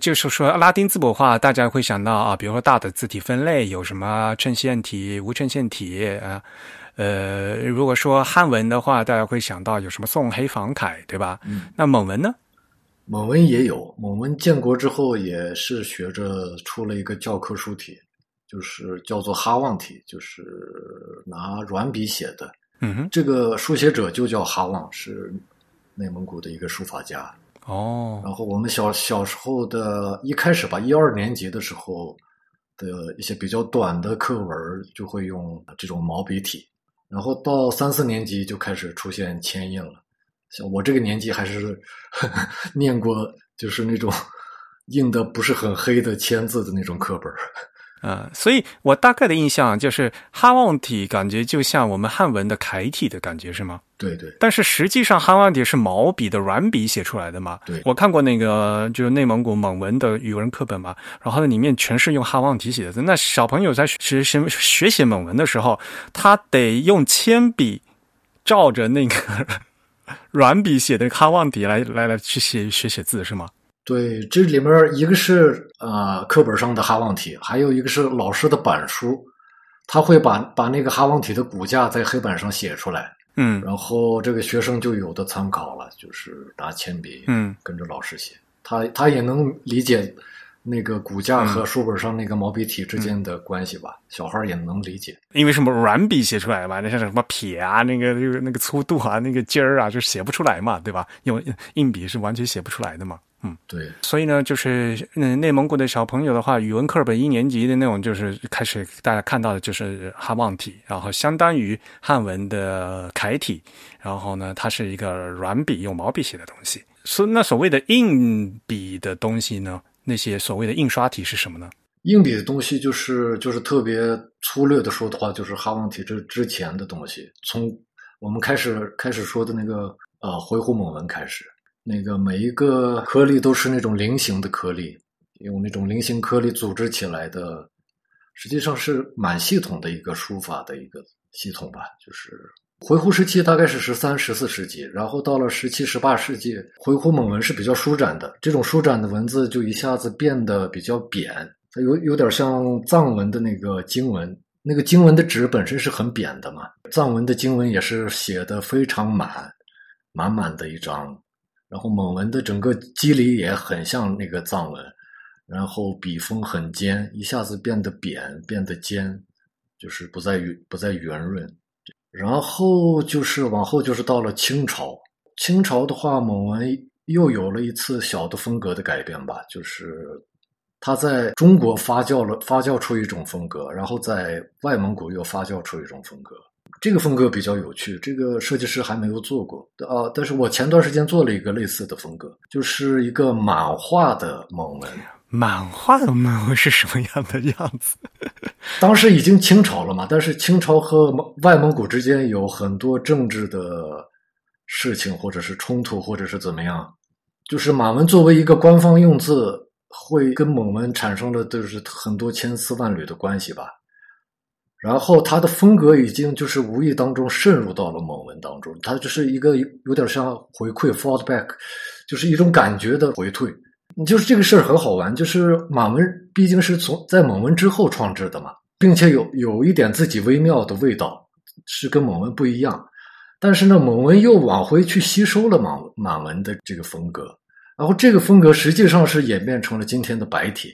就是说拉丁字母化，大家会想到啊，比如说大的字体分类有什么衬线体、无衬线体啊。呃，如果说汉文的话，大家会想到有什么宋、黑、房、楷，对吧？嗯，那蒙文呢？蒙文也有，蒙文建国之后也是学着出了一个教科书体，就是叫做哈望体，就是拿软笔写的。这个书写者就叫哈旺，是内蒙古的一个书法家。哦，然后我们小小时候的一开始吧，一二年级的时候的一些比较短的课文就会用这种毛笔体，然后到三四年级就开始出现铅印了。像我这个年纪还是呵 呵念过，就是那种 印的不是很黑的签字的那种课本儿。嗯，所以我大概的印象就是哈望体感觉就像我们汉文的楷体的感觉是吗？对对但是实际上哈望体是毛笔的软笔写出来的嘛？对我看过那个就是内蒙古蒙文的语文课本嘛，然后那里面全是用哈望体写的字。那小朋友在学学学写蒙文的时候，他得用铅笔照着那个 软笔写的哈望体来来来去写学写字是吗？对，这里面一个是呃课本上的哈望体，还有一个是老师的板书，他会把把那个哈望体的骨架在黑板上写出来，嗯然后这个学生就有的参考了，就是拿铅笔嗯跟着老师写，他他也能理解那个骨架和书本上那个毛笔体之间的关系吧，小孩也能理解。因为什么软笔写出来嘛，那像什么撇啊，那个那个那个粗度啊，那个尖儿啊，就写不出来嘛，对吧？用硬笔是完全写不出来的嘛。嗯，对，所以呢，就是嗯，内蒙古的小朋友的话，语文课本一年级的那种，就是开始大家看到的就是哈望体，然后相当于汉文的楷体，然后呢，它是一个软笔用毛笔写的东西。所那所谓的硬笔的东西呢，那些所谓的印刷体是什么呢？硬笔的东西就是就是特别粗略的说的话，就是哈望体之之前的东西。从我们开始开始说的那个呃回鹘蒙文开始，那个每一个颗粒都是那种菱形的颗粒，用那种菱形颗粒组织起来的，实际上是蛮系统的一个书法的一个系统吧。就是回鹘时期大概是十三、十四世纪，然后到了十七、十八世纪，回鹘蒙文是比较舒展的，这种舒展的文字就一下子变得比较扁，它有有点像藏文的那个经文。那个经文的纸本身是很扁的嘛，藏文的经文也是写的非常满，满满的一张。然后蒙文的整个肌理也很像那个藏文，然后笔锋很尖，一下子变得扁，变得尖，就是不再圆不再圆润。然后就是往后就是到了清朝，清朝的话，蒙文又有了一次小的风格的改变吧，就是它在中国发酵了，发酵出一种风格，然后在外蒙古又发酵出一种风格。这个风格比较有趣，这个设计师还没有做过啊。但是我前段时间做了一个类似的风格，就是一个满画的蒙文。满画的蒙文是什么样的样子？当时已经清朝了嘛，但是清朝和蒙外蒙古之间有很多政治的事情，或者是冲突，或者是怎么样。就是满文作为一个官方用字，会跟蒙文产生了就是很多千丝万缕的关系吧。然后他的风格已经就是无意当中渗入到了蒙文当中，他就是一个有点像回馈 （fallback），就是一种感觉的回退。就是这个事儿很好玩，就是满文毕竟是从在蒙文之后创制的嘛，并且有有一点自己微妙的味道，是跟蒙文不一样。但是呢，蒙文又往回去吸收了满满文的这个风格，然后这个风格实际上是演变成了今天的白体。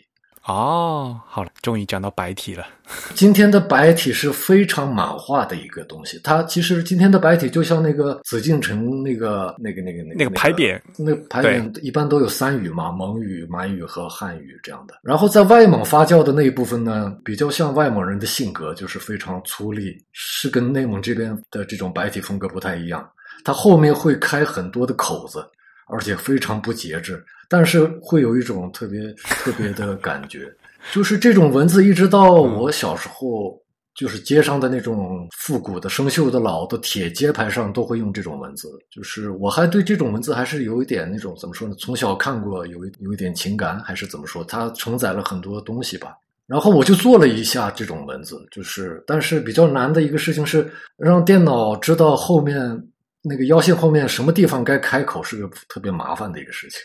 哦，好了，终于讲到白体了。今天的白体是非常满化的一个东西，它其实今天的白体就像那个紫禁城那个那个那个那个那个牌匾，那个牌匾一般都有三语嘛，蒙语、满语和汉语这样的。然后在外蒙发酵的那一部分呢，比较像外蒙人的性格，就是非常粗粝，是跟内蒙这边的这种白体风格不太一样。它后面会开很多的口子，而且非常不节制，但是会有一种特别特别的感觉。就是这种文字，一直到我小时候，就是街上的那种复古的、生锈的老的铁街牌上，都会用这种文字。就是我还对这种文字还是有一点那种怎么说呢？从小看过，有一有一点情感，还是怎么说？它承载了很多东西吧。然后我就做了一下这种文字，就是但是比较难的一个事情是让电脑知道后面。那个腰线后面什么地方该开口是个特别麻烦的一个事情，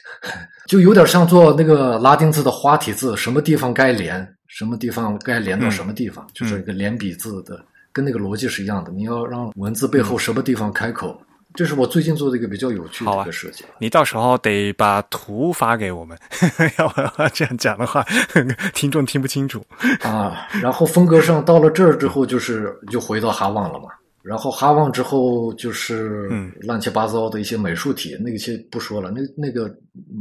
就有点像做那个拉丁字的花体字，什么地方该连，什么地方该连到什么地方，嗯、就是一个连笔字的，跟那个逻辑是一样的。你要让文字背后什么地方开口，嗯、这是我最近做的一个比较有趣的一个设计。啊、你到时候得把图发给我们，要不然这样讲的话，听众听不清楚啊。然后风格上到了这儿之后，就是就回到哈望了嘛。然后哈旺之后就是乱七八糟的一些美术体，那些不说了，那那个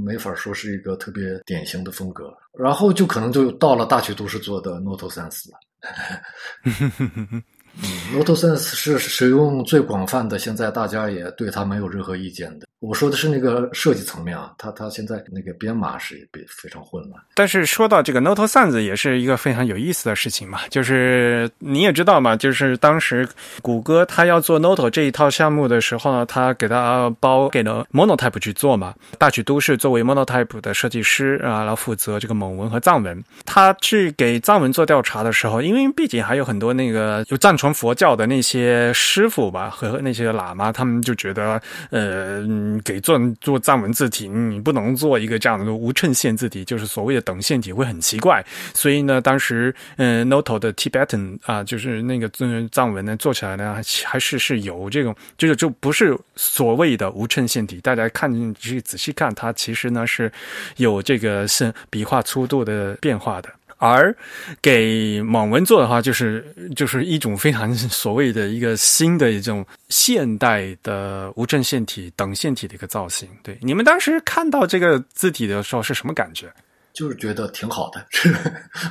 没法说是一个特别典型的风格。然后就可能就到了大学都市做的 Noto 三四了。嗯 Note Sense 是使用最广泛的，现在大家也对它没有任何意见的。我说的是那个设计层面啊，它它现在那个编码是比非常混乱。但是说到这个 Note Sans 也是一个非常有意思的事情嘛，就是你也知道嘛，就是当时谷歌它要做 Note 这一套项目的时候呢，它给它包给了 Monotype 去做嘛。大曲都市作为 Monotype 的设计师啊，来负责这个蒙文和藏文。他去给藏文做调查的时候，因为毕竟还有很多那个有藏传佛教的那些师傅吧和那些喇嘛，他们就觉得呃。给做做藏文字体，你不能做一个这样的无衬线字体，就是所谓的等线体会很奇怪。所以呢，当时嗯，Noto 的 Tibetan 啊，就是那个藏文呢，做起来呢，还是是有这种，就是就不是所谓的无衬线体。大家看去仔细看，它其实呢是有这个是笔画粗度的变化的。而给蒙文做的话，就是就是一种非常所谓的一个新的一种现代的无衬线体等线体的一个造型。对，你们当时看到这个字体的时候是什么感觉？就是觉得挺好的，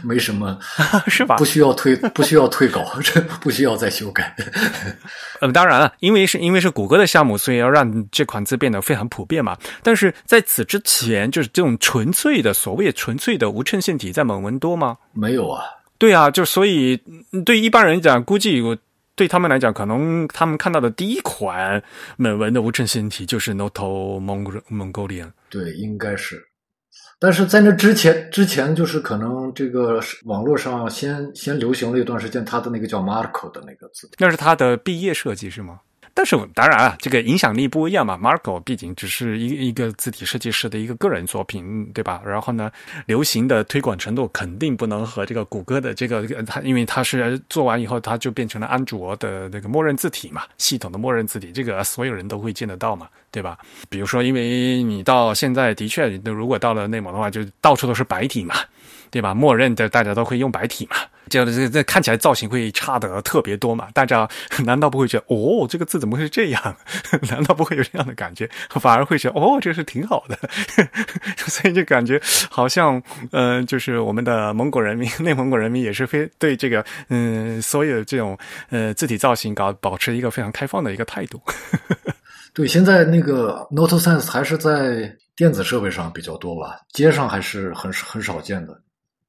没什么，是吧？不需要退，不需要退稿，这不需要再修改。嗯，当然了，因为是因为是谷歌的项目，所以要让这款字变得非常普遍嘛。但是在此之前，就是这种纯粹的所谓纯粹的无衬线体，在蒙文多吗？没有啊。对啊，就所以对一般人讲，估计我对他们来讲，可能他们看到的第一款美文的无衬线体就是 Noto Mongolian。对，应该是。但是在那之前，之前就是可能这个网络上先先流行了一段时间，他的那个叫 Marco 的那个字，那是他的毕业设计是吗？但是当然啊，这个影响力不一样嘛。Marco 毕竟只是一一个字体设计师的一个个人作品，对吧？然后呢，流行的推广程度肯定不能和这个谷歌的这个它，因为它是做完以后，它就变成了安卓的那个默认字体嘛，系统的默认字体，这个所有人都会见得到嘛，对吧？比如说，因为你到现在的确，如果到了内蒙的话，就到处都是白体嘛。对吧？默认的大家都会用白体嘛，这样的这这看起来造型会差的特别多嘛？大家 难道不会觉得哦，这个字怎么会是这样？难道不会有这样的感觉？反而会觉得哦，这个是挺好的，所以就感觉好像嗯，就是我们的蒙古人民、内蒙古人民也是非对这个嗯，所有这种呃字体造型搞保持一个非常开放的一个态度。对，现在那个 Note Sense 还是在电子设备上比较多吧，街上还是很很少见的。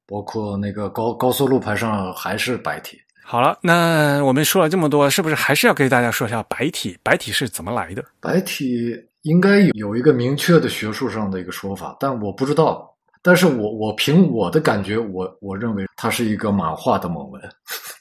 包括那个高高速路牌上还是白体。好了，那我们说了这么多，是不是还是要给大家说一下白体？白体是怎么来的？白体应该有一个明确的学术上的一个说法，但我不知道。但是我我凭我的感觉，我我认为它是一个满化的蒙文，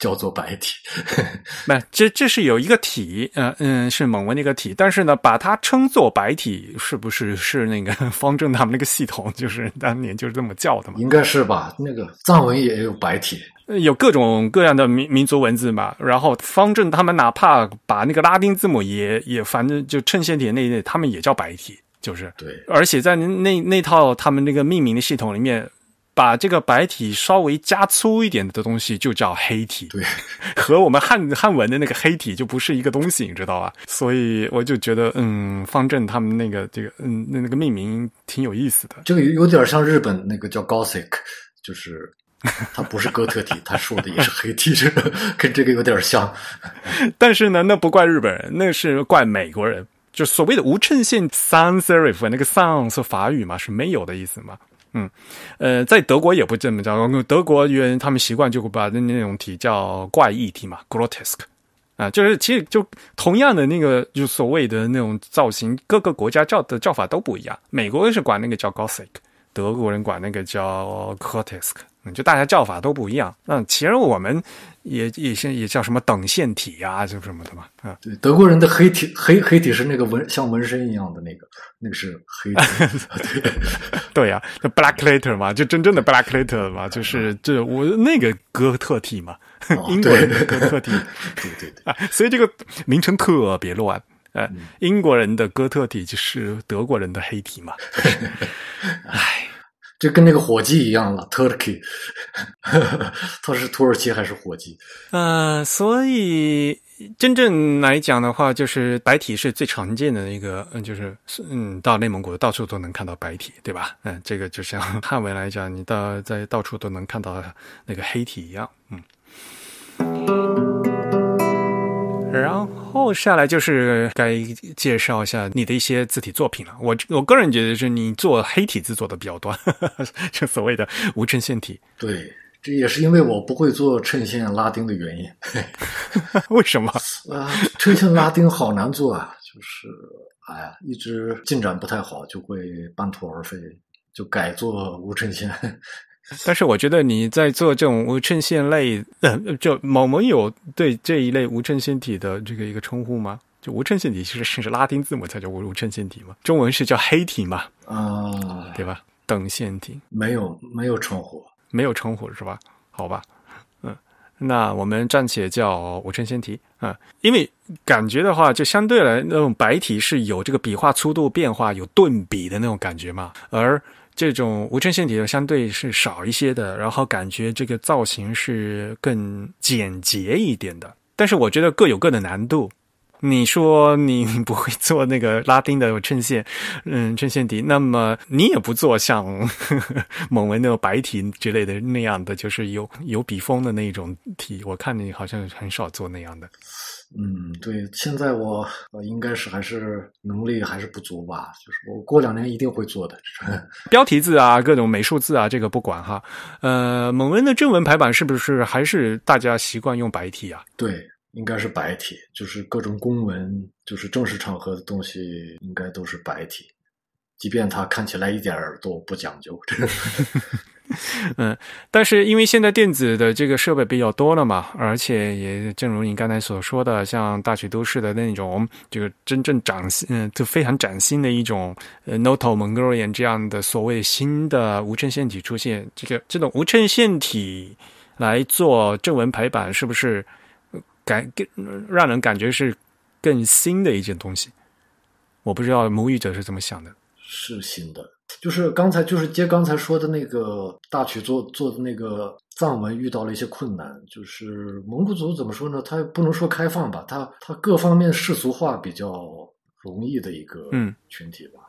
叫做白体。那这这是有一个体，嗯嗯，是蒙文的一个体。但是呢，把它称作白体，是不是是那个 方正他们那个系统，就是 当年就是这么叫的嘛？应该是吧。那个藏文也有白体，有各种各样的民民族文字嘛。然后方正他们哪怕把那个拉丁字母也也反正就衬线体那一类，他们也叫白体。就是对，而且在那那套他们那个命名的系统里面，把这个白体稍微加粗一点的东西就叫黑体，对，和我们汉汉文的那个黑体就不是一个东西，你知道吧？所以我就觉得，嗯，方正他们那个这个，嗯，那那个命名挺有意思的。这个有点像日本那个叫 Gothic，就是它不是哥特体，它说的也是黑体，这个跟这个有点像。但是呢，那不怪日本人，那是怪美国人。就所谓的无衬线 sans serif，那个 sans 是法语嘛，是没有的意思嘛。嗯，呃，在德国也不这么叫，德国人他们习惯就会把那那种体叫怪异体嘛，grotesque。啊，就是其实就同样的那个，就所谓的那种造型，各个国家叫的叫法都不一样。美国人是管那个叫 gothic，德国人管那个叫 grotesque。嗯，就大家叫法都不一样。那，其实我们也也现也叫什么等线体呀，就什么的嘛。啊，对，德国人的黑体黑黑体是那个纹像纹身一样的那个，那个是黑体。对 对呀，就 black letter 嘛，就真正的 black letter 嘛，就是这我那个哥特体嘛，英国人的哥特体。对对对啊，所以这个名称特别乱。呃，英国人的哥特体就是德国人的黑体嘛。唉。就跟那个火鸡一样了，Turkey，它是土耳其还是火鸡？呃，所以真正来讲的话，就是白体是最常见的那个，嗯，就是嗯，到内蒙古到处都能看到白体，对吧？嗯，这个就像汉文来讲，你到在到处都能看到那个黑体一样，嗯。然后下来就是该介绍一下你的一些字体作品了。我我个人觉得是你做黑体字做的比较多，就所谓的无衬线体。对，这也是因为我不会做衬线拉丁的原因。为什么？啊，衬线拉丁好难做啊，就是哎呀，一直进展不太好，就会半途而废，就改做无衬线。但是我觉得你在做这种无衬线类，呃，就某某有对这一类无衬线体的这个一个称呼吗？就无衬线体其实是拉丁字母才叫无无衬线体嘛，中文是叫黑体嘛，啊，对吧？等线体没有没有称呼，没有称呼是吧？好吧，嗯，那我们暂且叫无衬线体啊，因为感觉的话，就相对来那种白体是有这个笔画粗度变化，有顿笔的那种感觉嘛，而。这种无衬线体的相对是少一些的，然后感觉这个造型是更简洁一点的。但是我觉得各有各的难度。你说你不会做那个拉丁的衬线，嗯，衬线体，那么你也不做像呵 呵蒙文那种白体之类的那样的，就是有有笔锋的那种体。我看你好像很少做那样的。嗯，对，现在我应该是还是能力还是不足吧，就是我过两年一定会做的。标题字啊，各种美术字啊，这个不管哈。呃，蒙文的正文排版是不是还是大家习惯用白体啊？对，应该是白体，就是各种公文，就是正式场合的东西，应该都是白体，即便它看起来一点儿都不讲究。嗯，但是因为现在电子的这个设备比较多了嘛，而且也正如你刚才所说的，像大曲都市的那种，这个真正崭新，嗯，就非常崭新的一种呃，Noto Mongolian 这样的所谓新的无衬线体出现，这个这种无衬线体来做正文排版，是不是感更让人感觉是更新的一件东西？我不知道母语者是怎么想的，是新的。就是刚才就是接刚才说的那个大曲做做的那个藏文遇到了一些困难，就是蒙古族怎么说呢？他不能说开放吧，他他各方面世俗化比较容易的一个群体吧，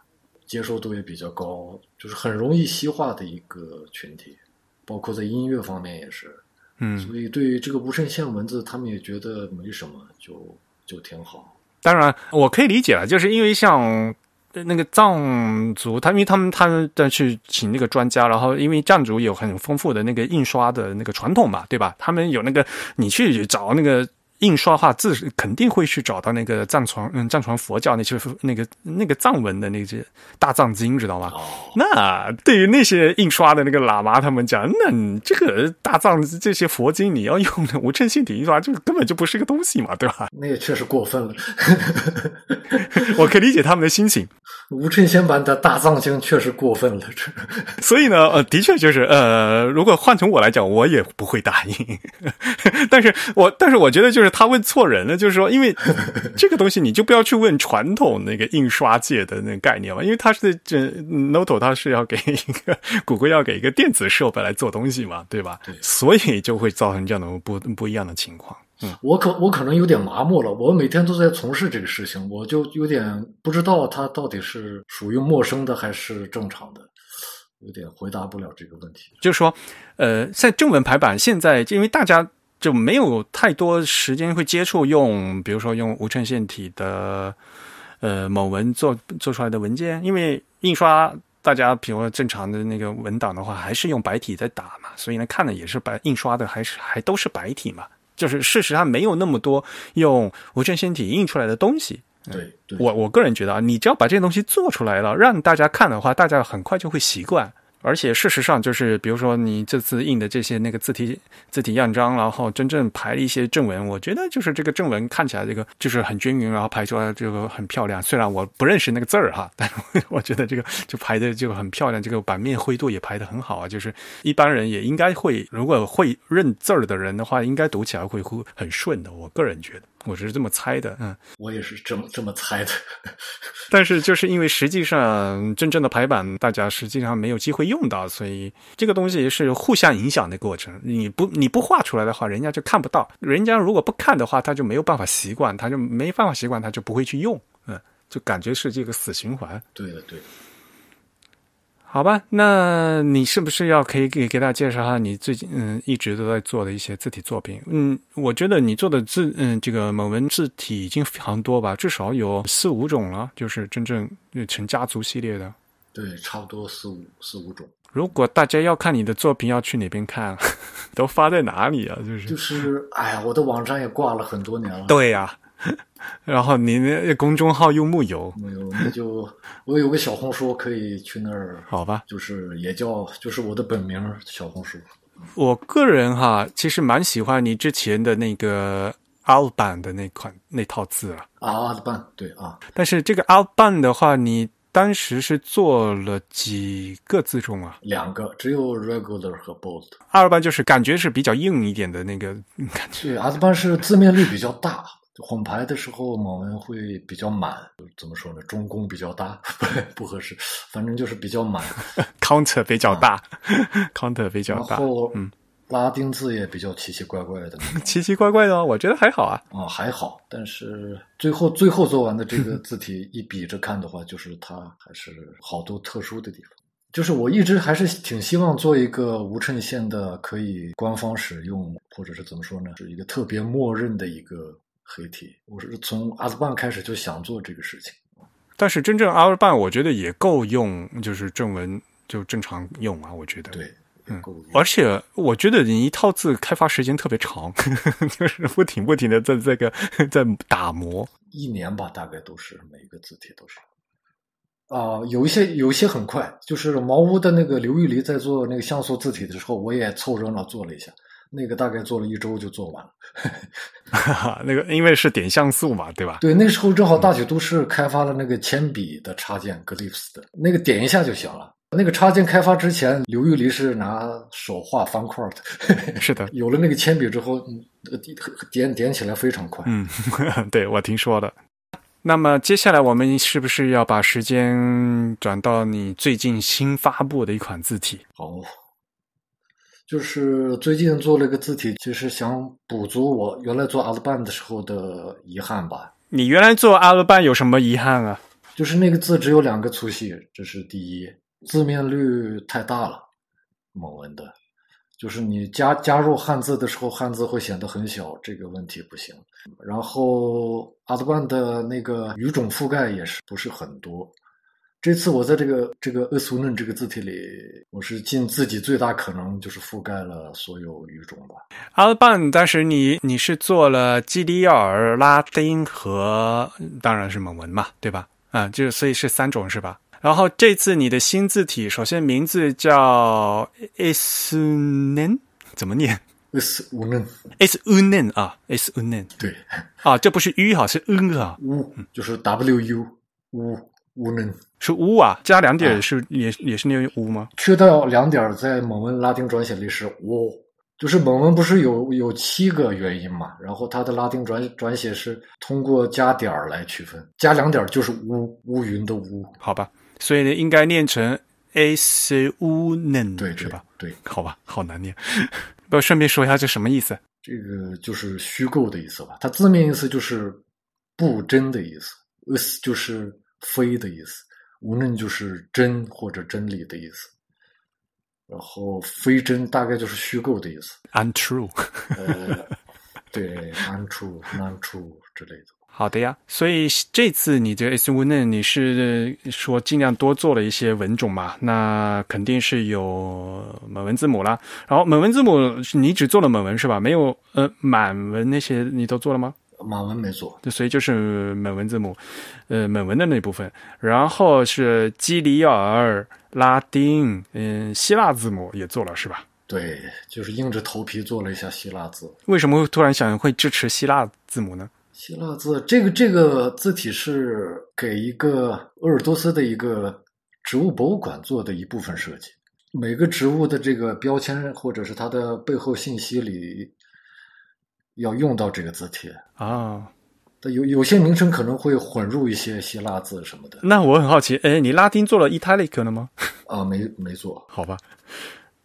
接受度也比较高，就是很容易西化的一个群体，包括在音乐方面也是，嗯，所以对于这个无衬线文字，他们也觉得没什么，就就挺好。当然，我可以理解了，就是因为像。那个藏族，他因为他们他们在去请那个专家，然后因为藏族有很丰富的那个印刷的那个传统嘛，对吧？他们有那个你去找那个。印刷画字肯定会去找到那个藏传，嗯，藏传佛教那些那个那个藏文的那些大藏经，知道吗？那对于那些印刷的那个喇嘛他们讲，那你这个大藏这些佛经你要用的无衬线体印刷，这根本就不是个东西嘛，对吧？那也确实过分了。我可以理解他们的心情。无衬线版的大藏经确实过分了，这。所以呢，呃，的确就是呃，如果换成我来讲，我也不会答应。但是我但是我觉得就是。他问错人了，就是说，因为 这个东西你就不要去问传统那个印刷界的那个概念嘛，因为他是这 Noto，他是要给一个谷歌要给一个电子设备来做东西嘛，对吧？对，所以就会造成这样的不不一样的情况。嗯，我可我可能有点麻木了，我每天都在从事这个事情，我就有点不知道它到底是属于陌生的还是正常的，有点回答不了这个问题。就是说，呃，在正文排版现在，因为大家。就没有太多时间会接触用，比如说用无衬线体的呃某文做做出来的文件，因为印刷大家比如说正常的那个文档的话，还是用白体在打嘛，所以呢看的也是白印刷的，还是还都是白体嘛，就是事实上没有那么多用无衬线体印出来的东西。对，我我个人觉得啊，你只要把这些东西做出来了，让大家看的话，大家很快就会习惯。而且事实上，就是比如说你这次印的这些那个字体字体样章，然后真正排了一些正文，我觉得就是这个正文看起来这个就是很均匀，然后排出来这个很漂亮。虽然我不认识那个字儿哈，但我觉得这个就排的就很漂亮，这个版面灰度也排的很好啊。就是一般人也应该会，如果会认字儿的人的话，应该读起来会会很顺的。我个人觉得。我是这么猜的，嗯，我也是这么这么猜的，但是就是因为实际上真正的排版，大家实际上没有机会用到，所以这个东西是互相影响的过程。你不你不画出来的话，人家就看不到；人家如果不看的话，他就没有办法习惯，他就没办法习惯，他就不会去用，嗯，就感觉是这个死循环。对的，对的。好吧，那你是不是要可以给给大家介绍下你最近嗯一直都在做的一些字体作品？嗯，我觉得你做的字嗯这个蒙文字体已经非常多吧，至少有 四五种了，就是真正成家族系列的。对，差不多四五四五种。如果大家要看你的作品，要去哪边看？都发在哪里啊？就是就是，哎呀，我的网站也挂了很多年了。对呀。然后你那公众号用木有？木有，那就我有个小红书，可以去那儿。好吧，就是也叫，就是我的本名小红书。我个人哈，其实蛮喜欢你之前的那个 Alban 的那款那套字啊。啊，Alban，对啊。但是这个 Alban 的话，你当时是做了几个字重啊？两个，只有 Regular 和 Bold。阿尔班就是感觉是比较硬一点的那个感觉。对，阿尔班是字面率比较大。混排的时候，某文会比较满，怎么说呢？中宫比较大，不合适。反正就是比较满，counter 比较大，counter 比较大。然后，嗯，拉丁字也比较奇奇怪怪的。奇奇怪怪的，我觉得还好啊。啊，还好。但是最后最后做完的这个字体一比着看的话，就是它还是好多特殊的地方。就是我一直还是挺希望做一个无衬线的，可以官方使用，或者是怎么说呢？是一个特别默认的一个。黑体，我是从阿斯半开始就想做这个事情，但是真正阿兹半，我觉得也够用，就是正文就正常用啊，我觉得。对，嗯，而且我觉得你一套字开发时间特别长，就是不停不停的在这个在打磨，一年吧，大概都是每个字体都是。啊，有一些有一些很快，就是茅屋的那个刘玉离在做那个像素字体的时候，我也凑热闹做了一下。那个大概做了一周就做完了，那个因为是点像素嘛，对吧？对，那时候正好大曲都市开发了那个铅笔的插件，Glyphs 的那个点一下就行了。那个插件开发之前，刘玉离是拿手画方块的，是的。有了那个铅笔之后，点点起来非常快。嗯，对我听说的。那么接下来我们是不是要把时间转到你最近新发布的一款字体？好。就是最近做了一个字体，就是想补足我原来做阿鲁班的时候的遗憾吧。你原来做阿鲁班有什么遗憾啊？就是那个字只有两个粗细，这是第一。字面率太大了，蒙文的，就是你加加入汉字的时候，汉字会显得很小，这个问题不行。然后阿德班的那个语种覆盖也是不是很多。这次我在这个这个厄苏嫩这个字体里，我是尽自己最大可能，就是覆盖了所有语种吧。阿尔班，当时你你是做了基里尔、拉丁和当然是蒙文嘛，对吧？啊，就是所以是三种是吧？然后这次你的新字体，首先名字叫 s u n e n 怎么念？s u n e n s u n e n 啊，s u n e n 对，啊，这不是 u 哈，是 n 啊，u 就是 w u u。乌嫩是乌啊，加两点是也也是念乌吗？缺掉两点，在蒙文拉丁转写里是乌，就是蒙文不是有有七个元音嘛？然后它的拉丁转转写是通过加点儿来区分，加两点就是乌乌云的乌，好吧？所以呢，应该念成 a c 乌嫩，对，是吧？对，好吧，好难念。不顺便说一下这什么意思？这个就是虚构的意思吧？它字面意思就是不真的意思，s 就是。非的意思，无论就是真或者真理的意思，然后非真大概就是虚构的意思，untrue，呃，对，untrue，non-true 之类的。好的呀，所以这次你这 S 文呢，你是说尽量多做了一些文种嘛？那肯定是有蒙文字母啦。然后蒙文字母你只做了蒙文是吧？没有呃满文那些你都做了吗？满文没做，所以就是美文字母，呃，美文的那部分。然后是基里尔、拉丁，嗯，希腊字母也做了，是吧？对，就是硬着头皮做了一下希腊字。为什么会突然想会支持希腊字母呢？希腊字这个这个字体是给一个鄂尔多斯的一个植物博物馆做的一部分设计，每个植物的这个标签或者是它的背后信息里。要用到这个字体啊，有有些名称可能会混入一些希腊字什么的。那我很好奇，哎，你拉丁做了 italic 了吗？啊，没没做，好吧。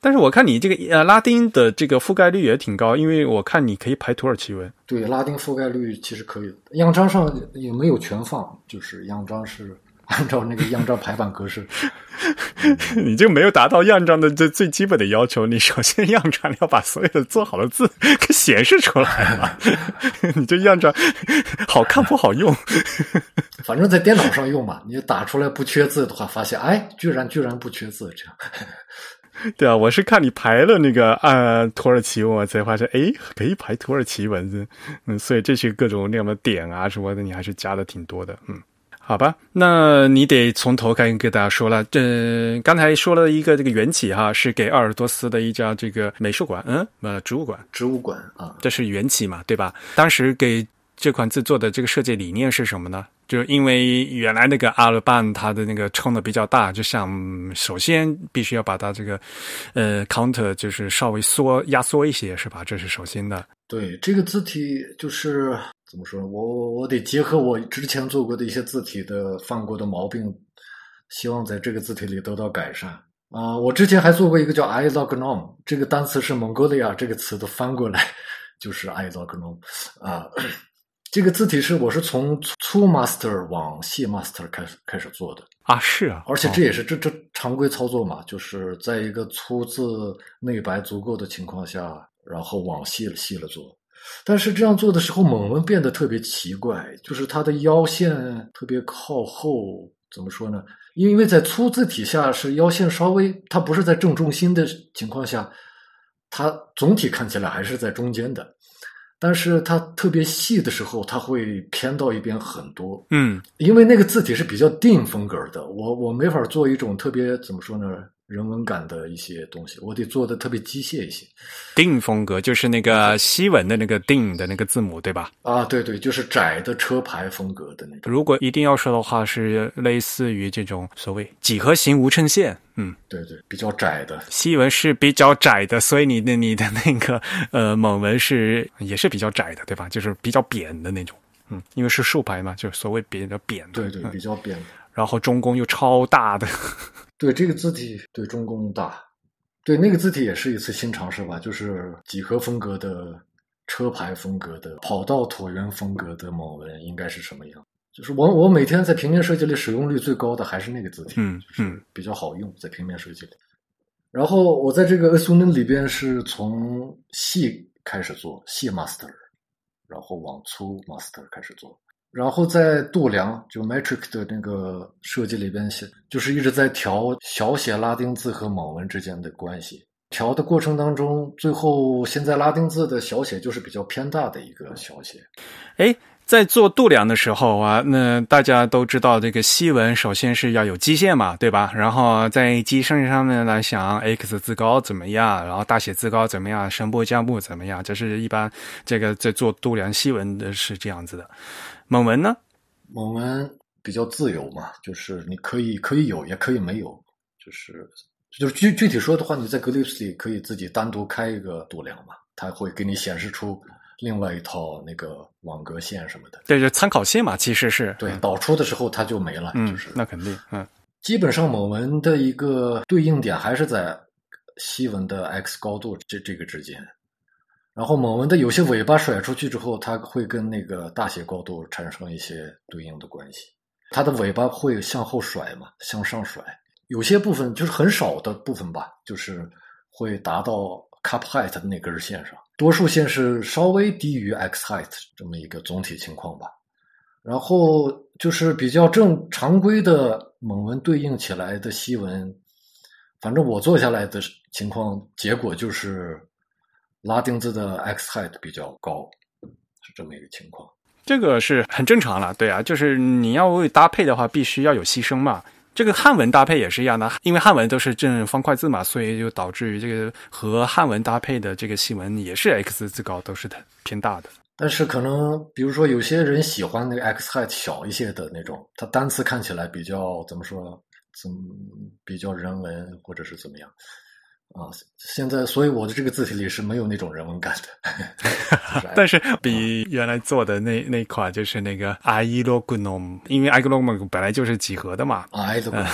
但是我看你这个呃拉丁的这个覆盖率也挺高，因为我看你可以排土耳其文。对，拉丁覆盖率其实可以，样章上也没有全放，就是样章是按照那个样章排版格式。你就没有达到样章的最最基本的要求。你首先样章要把所有的做好的字 给显示出来嘛，你这样章好看不好用。反正在电脑上用嘛，你打出来不缺字的话，发现哎，居然居然不缺字，这样。对啊，我是看你排了那个啊土耳其文，我才发现哎，可以排土耳其文字。嗯，所以这些各种那样的点啊什么的，你还是加的挺多的。嗯，好吧，那你得从头开始给大家说了。这刚才说了一个这个缘起哈，是给鄂尔多斯的一家这个美术馆，嗯，呃，植物馆，植物馆啊，这是缘起嘛，对吧？当时给这款字做的这个设计理念是什么呢？就是因为原来那个阿尔班它的那个冲的比较大，就想首先必须要把它这个呃 counter 就是稍微缩压缩一些，是吧？这是首先的。对这个字体就是怎么说？我我我得结合我之前做过的一些字体的犯过的毛病，希望在这个字体里得到改善啊！我之前还做过一个叫 isognome，这个单词是 Mongolia 这个词的翻过来就是 isognome 啊。这个字体是我是从粗 master 往细 master 开始开始做的啊，是啊，而且这也是这这常规操作嘛，就是在一个粗字内白足够的情况下，然后往细了细了做。但是这样做的时候，猛文变得特别奇怪，就是它的腰线特别靠后，怎么说呢？因为在粗字体下是腰线稍微，它不是在正中心的情况下，它总体看起来还是在中间的。但是它特别细的时候，它会偏到一边很多。嗯，因为那个字体是比较定风格的，我我没法做一种特别怎么说呢？人文感的一些东西，我得做的特别机械一些。定风格就是那个西文的那个定的那个字母，对吧？啊，对对，就是窄的车牌风格的那种。如果一定要说的话，是类似于这种所谓几何形无衬线。嗯，对对，比较窄的西文是比较窄的，所以你的你的那个呃蒙文是也是比较窄的，对吧？就是比较扁的那种。嗯，因为是竖排嘛，就是所谓比较扁的。对对，比较扁的。然后中宫又超大的。对这个字体，对中宫大，对那个字体也是一次新尝试吧，就是几何风格的、车牌风格的、跑道椭圆风格的某文应该是什么样？就是我我每天在平面设计里使用率最高的还是那个字体，嗯嗯，比较好用在平面设计里。然后我在这个 a s u n 里边是从细开始做细 master，然后往粗 master 开始做。然后在度量就 metric 的那个设计里边写，就是一直在调小写拉丁字和蒙文之间的关系。调的过程当中，最后现在拉丁字的小写就是比较偏大的一个小写。哎，在做度量的时候啊，那大家都知道这个西文首先是要有基线嘛，对吧？然后在基线上面来想 x 字高怎么样，然后大写字高怎么样，声部降部怎么样，这是一般这个在做度量西文的是这样子的。蒙文呢？蒙文比较自由嘛，就是你可以可以有，也可以没有，就是就是具具体说的话，你在 Glyphs 里可以自己单独开一个度量嘛，它会给你显示出另外一套那个网格线什么的。对，就参考线嘛，其实是对导出的时候它就没了，就是那肯定，嗯，基本上蒙文的一个对应点还是在西文的 x 高度这这个之间。然后猛文的有些尾巴甩出去之后，它会跟那个大写高度产生一些对应的关系。它的尾巴会向后甩嘛，向上甩。有些部分就是很少的部分吧，就是会达到 cup height 的那根线上。多数线是稍微低于 x height 这么一个总体情况吧。然后就是比较正常规的猛文对应起来的西文，反正我做下来的情况结果就是。拉丁字的 x height 比较高，是这么一个情况。这个是很正常了，对啊，就是你要为搭配的话，必须要有牺牲嘛。这个汉文搭配也是一样的，因为汉文都是正方块字嘛，所以就导致于这个和汉文搭配的这个西文也是 x 字高，都是偏大的。但是可能比如说有些人喜欢那个 x height 小一些的那种，它单词看起来比较怎么说，怎比较人文或者是怎么样。啊。现在，所以我的这个字体里是没有那种人文感的。但是比原来做的那那款就是那个 i l o g n o m 因为 i l o g n o m 本来就是几何的嘛，哎，这个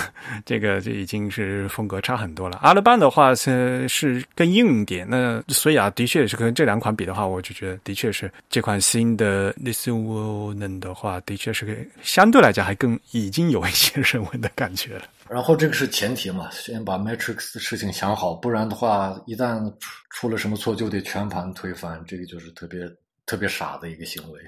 这个就已经是风格差很多了。阿勒班的话是是更硬一点，那所以啊，的确是跟这两款比的话，我就觉得的确是这款新的 l i s o n 的话，的确是相对来讲还更已经有一些人文的感觉了。然后这个是前提嘛，先把 Matrix 的事情想好，不然的话，一旦出出了什么错，就得全盘推翻，这个就是特别特别傻的一个行为。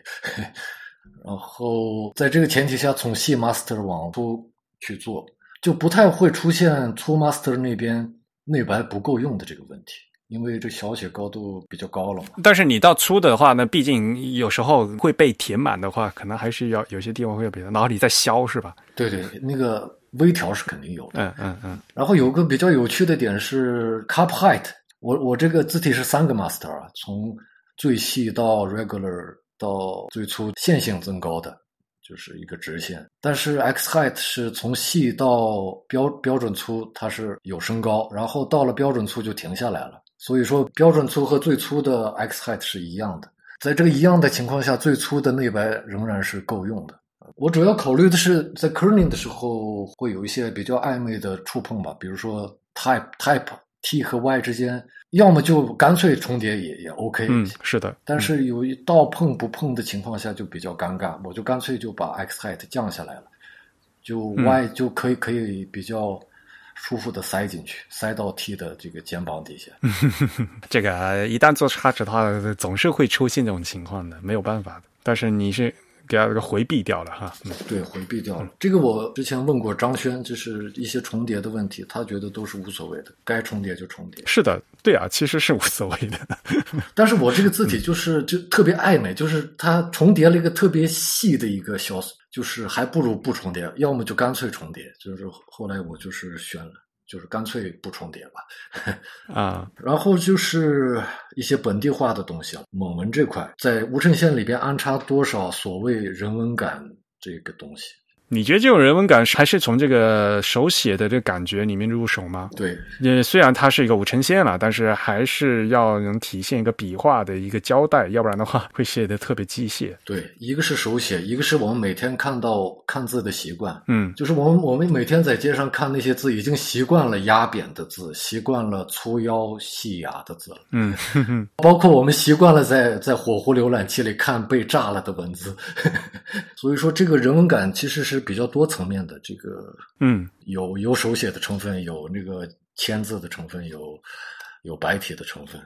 然后在这个前提下，从细 Master 往粗去做，就不太会出现粗 Master 那边内白不够用的这个问题，因为这小写高度比较高了嘛。但是你到粗的话呢，毕竟有时候会被填满的话，可能还是要有些地方会比较，然后你再削是吧？对对，那个。微调是肯定有的，嗯嗯嗯。然后有个比较有趣的点是 cup height，我我这个字体是三个 master 啊，从最细到 regular 到最粗线性增高的，就是一个直线。但是 x height 是从细到标标准粗，它是有升高，然后到了标准粗就停下来了。所以说标准粗和最粗的 x height 是一样的，在这个一样的情况下，最粗的内白仍然是够用的。我主要考虑的是，在 kerning 的时候会有一些比较暧昧的触碰吧，比如说 type type t 和 y 之间，要么就干脆重叠也也 OK。嗯，是的。但是有一到碰不碰的情况下就比较尴尬，我就干脆就把 x height 降下来了，就 y 就可以可以比较舒服的塞进去，塞到 t 的这个肩膀底下。这个一旦做差值的话，总是会出现这种情况的，没有办法的。但是你是。给他这个回避掉了哈，对，回避掉了。这个我之前问过张轩，就是一些重叠的问题，他觉得都是无所谓的，该重叠就重叠。是的，对啊，其实是无所谓的。但是我这个字体就是就特别暧昧，就是它重叠了一个特别细的一个小，就是还不如不重叠，要么就干脆重叠。就是后来我就是选了。就是干脆不重叠吧，啊，然后就是一些本地化的东西了。蒙文这块在吴镇县里边安插多少所谓人文感这个东西？你觉得这种人文感还是从这个手写的这个感觉里面入手吗？对，呃，虽然它是一个五呈线了，但是还是要能体现一个笔画的一个交代，要不然的话会写的特别机械。对，一个是手写，一个是我们每天看到看字的习惯。嗯，就是我们我们每天在街上看那些字，已经习惯了压扁的字，习惯了粗腰细牙的字了。嗯，包括我们习惯了在在火狐浏览器里看被炸了的文字，所以说这个人文感其实是。比较多层面的，这个嗯，有有手写的成分，有那个签字的成分，有有白体的成分，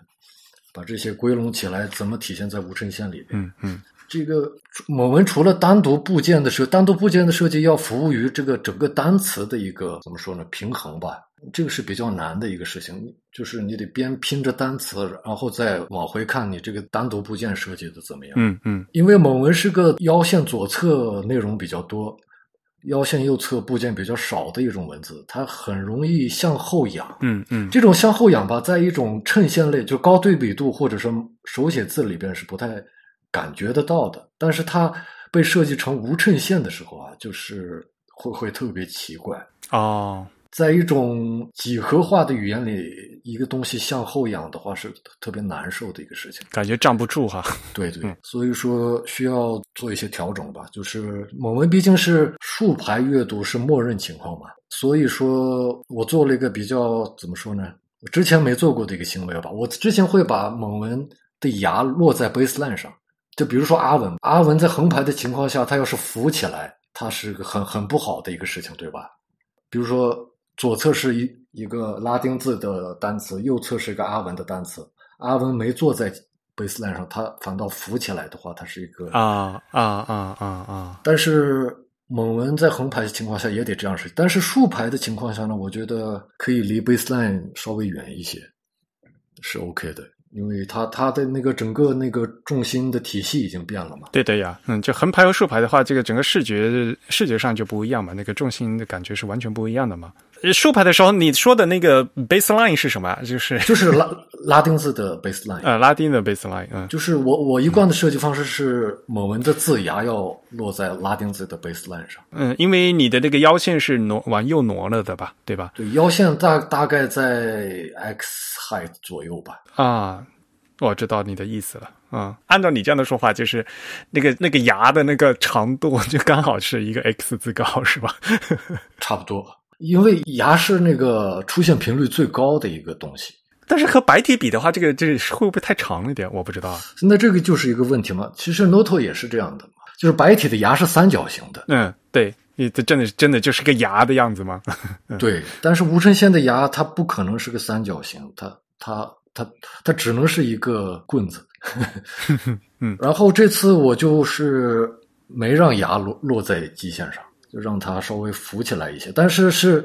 把这些归拢起来，怎么体现在无衬线里边？嗯嗯，这个我们除了单独部件的设，单独部件的设计要服务于这个整个单词的一个怎么说呢？平衡吧。这个是比较难的一个事情，就是你得边拼着单词，然后再往回看你这个单独部件设计的怎么样。嗯嗯，因为蒙文是个腰线左侧内容比较多。腰线右侧部件比较少的一种文字，它很容易向后仰。嗯嗯，这种向后仰吧，在一种衬线类，就高对比度或者说手写字里边是不太感觉得到的。但是它被设计成无衬线的时候啊，就是会会特别奇怪哦。在一种几何化的语言里，一个东西向后仰的话是特别难受的一个事情，感觉站不住哈。对对，所以说需要做一些调整吧。就是蒙文毕竟是竖排阅读是默认情况嘛，所以说我做了一个比较怎么说呢？我之前没做过的一个行为吧。我之前会把蒙文的牙落在 baseline 上，就比如说阿文，阿文在横排的情况下，他要是浮起来，它是个很很不好的一个事情，对吧？比如说。左侧是一一个拉丁字的单词，右侧是一个阿文的单词。阿文没坐在 baseline 上，他反倒浮起来的话，它是一个啊啊啊啊啊！但是蒙文在横排的情况下也得这样设计，但是竖排的情况下呢，我觉得可以离 baseline 稍微远一些，是 OK 的。因为它它的那个整个那个重心的体系已经变了嘛。对的呀，嗯，就横排和竖排的话，这个整个视觉视觉上就不一样嘛，那个重心的感觉是完全不一样的嘛。呃竖排的时候，你说的那个 baseline 是什么啊？就是就是拉拉丁字的 baseline，呃拉丁的 baseline，嗯，就是我我一贯的设计方式是某文的字牙要落在拉丁字的 baseline 上。嗯，因为你的那个腰线是挪往右挪了的吧，对吧？对，腰线大大概在 x height 左右吧。啊，我知道你的意思了。啊、按照你这样的说法，就是那个那个牙的那个长度就刚好是一个 x 字高，是吧？差不多，因为牙是那个出现频率最高的一个东西。但是和白体比的话，这个这个会不会太长了一点？我不知道啊。那这个就是一个问题嘛。其实 Noto 也是这样的嘛，就是白体的牙是三角形的，嗯，对，你这真的真的就是个牙的样子吗？对。但是无尘线的牙它不可能是个三角形，它它它它只能是一个棍子。嗯，然后这次我就是没让牙落落在基线上，就让它稍微浮起来一些，但是是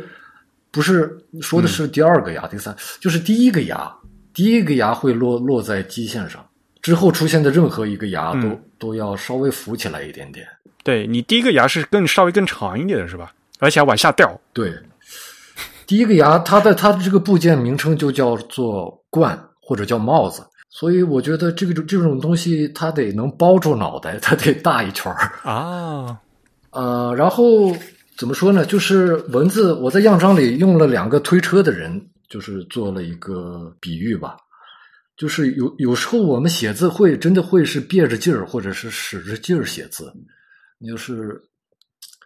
不是说的是第二个牙？第三就是第一个牙，第一个牙会落落在基线上，之后出现的任何一个牙都、都要稍微浮起来一点点。对你第一个牙是更稍微更长一点的是吧？而且还往下掉。对，第一个牙它的它的这个部件名称就叫做冠或者叫帽子，所以我觉得这个这种东西它得能包住脑袋，它得大一圈儿。啊，呃，然后怎么说呢？就是文字，我在样章里用了两个推车的人，就是做了一个比喻吧。就是有有时候我们写字会真的会是憋着劲儿，或者是使着劲儿写字，你就是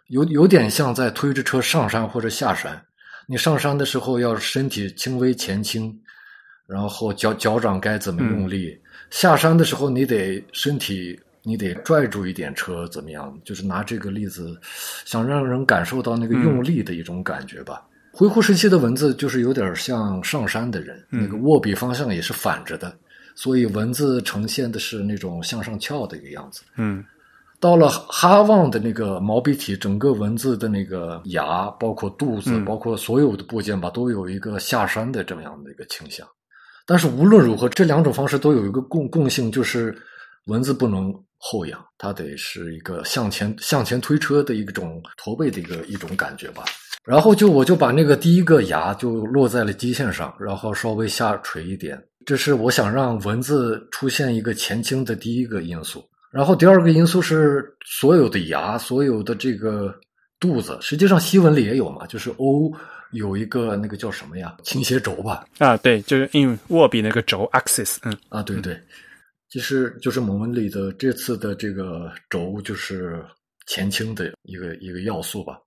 有有点像在推着车上山或者下山。你上山的时候要身体轻微前倾，然后脚脚掌该怎么用力；下山的时候你得身体你得拽住一点车，怎么样？就是拿这个例子，想让人感受到那个用力的一种感觉吧。回鹘时期的文字就是有点像上山的人，那个握笔方向也是反着的，所以文字呈现的是那种向上翘的一个样子。嗯到了哈望的那个毛笔体，整个文字的那个牙，包括肚子，嗯包括所有的部件吧，都有一个下山的这么样的一个倾向。但是无论如何，这两种方式都有一个共共性，就是文字不能后仰，它得是一个向前向前推车的一种驼背的一个一种感觉吧。然后就我就把那个第一个牙就落在了基线上，然后稍微下垂一点，这是我想让文字出现一个前倾的第一个因素。然后第二个因素是所有的牙，所有的这个肚子，实际上西文里也有嘛，就是 O 有一个那个叫什么呀，倾斜轴吧？啊，对，就是因为握笔那个轴 axis，嗯啊，对对，其实就是蒙文里的这次的这个轴就是前倾的一个一个要素吧。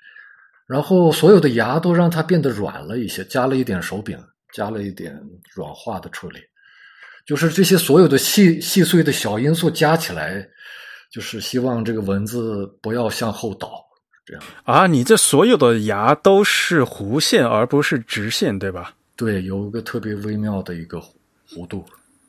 然后所有的牙都让它变得软了一些，加了一点手柄，加了一点软化的处理。就是这些所有的细细碎的小因素加起来，就是希望这个文字不要向后倒，这样。啊，你这所有的牙都是弧线而不是直线，对吧？对，有一个特别微妙的一个弧度。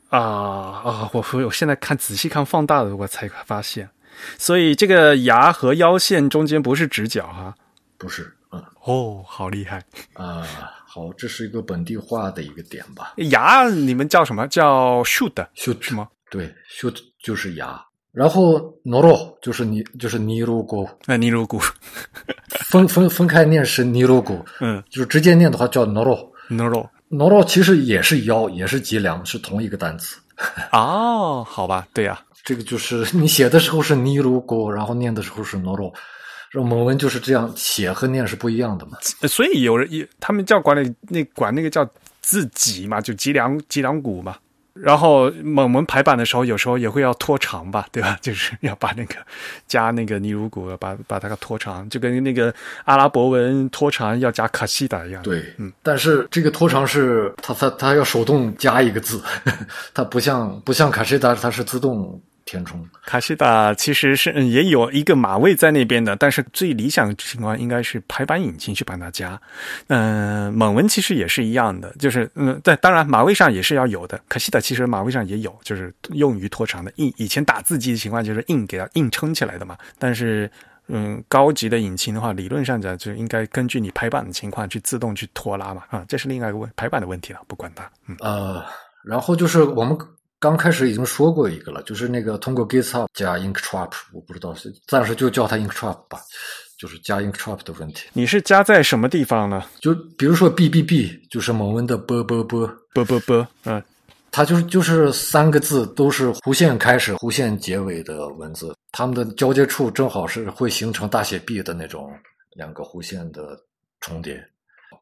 啊啊！我我现在看仔细看放大了，我才发现，所以这个牙和腰线中间不是直角哈、不是，嗯哦，好厉害！啊，好，这是一个本地化的一个点吧。牙你们叫什么？叫 shoot 秀是吗？对，shoot 就是牙，然后 noro 就是尼就是尼罗古，哎尼鲁古，分 分分开念是尼罗古，嗯就是直接念的话叫 noro。，noro。noro 其实也是腰，也是脊梁，是同一个单词。哦，好吧，对呀、这个就是你写的时候是尼罗古，然后念的时候是 noro。这蒙文就是这样写和念是不一样的嘛。呃所以有人也他们叫管理那管那个叫自己嘛，就脊梁脊梁骨嘛。然后蒙文排版的时候，有时候也会要拖长吧，对吧？就是要把那个加那个尼鲁古，把把它给拖长，就跟那个阿拉伯文拖长要加卡西达一样。，对，嗯，但是这个拖长是它它它要手动加一个字，它不像不像卡西达，它是自动填充。卡西达其实是嗯也有一个马位在那边的，但是最理想情况应该是排版引擎去帮他加。嗯、蒙文其实也是一样的，就是嗯，但当然马位上也是要有的。卡西达其实马位上也有，就是用于拖长的。硬以前打字机的情况就是硬给它硬撑起来的嘛，但是。嗯，高级的引擎的话，理论上讲就应该根据你排版的情况去自动去拖拉嘛，啊，这是另外一个问排版的问题了，不管它。嗯呃，然后就是我们刚开始已经说过一个了，就是那个通过 GitHub 加 Inktrap，我不知道是暂时就叫它 Inktrap 吧，就是加 Inktrap 的问题。你是加在什么地方呢？就比如说 BBB，就是蒙文的啵啵啵，啵啵啵，嗯，它就是就是三个字都是弧线开始、弧线结尾的文字，它们的交接处正好是会形成大写 B 的那种两个弧线的重叠。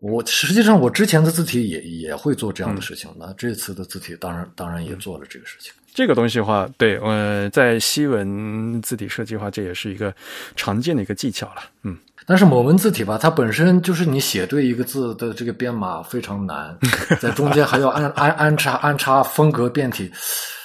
我实际上我之前的字体也也会做这样的事情，那这次的字体当然当然也做了这个事情。这个东西的话，对，呃，在西文字体设计的话，这也是一个常见的一个技巧了。嗯，但是某文字体吧，它本身就是你写对一个字的这个编码非常难，在中间还要安安安插安插风格变体，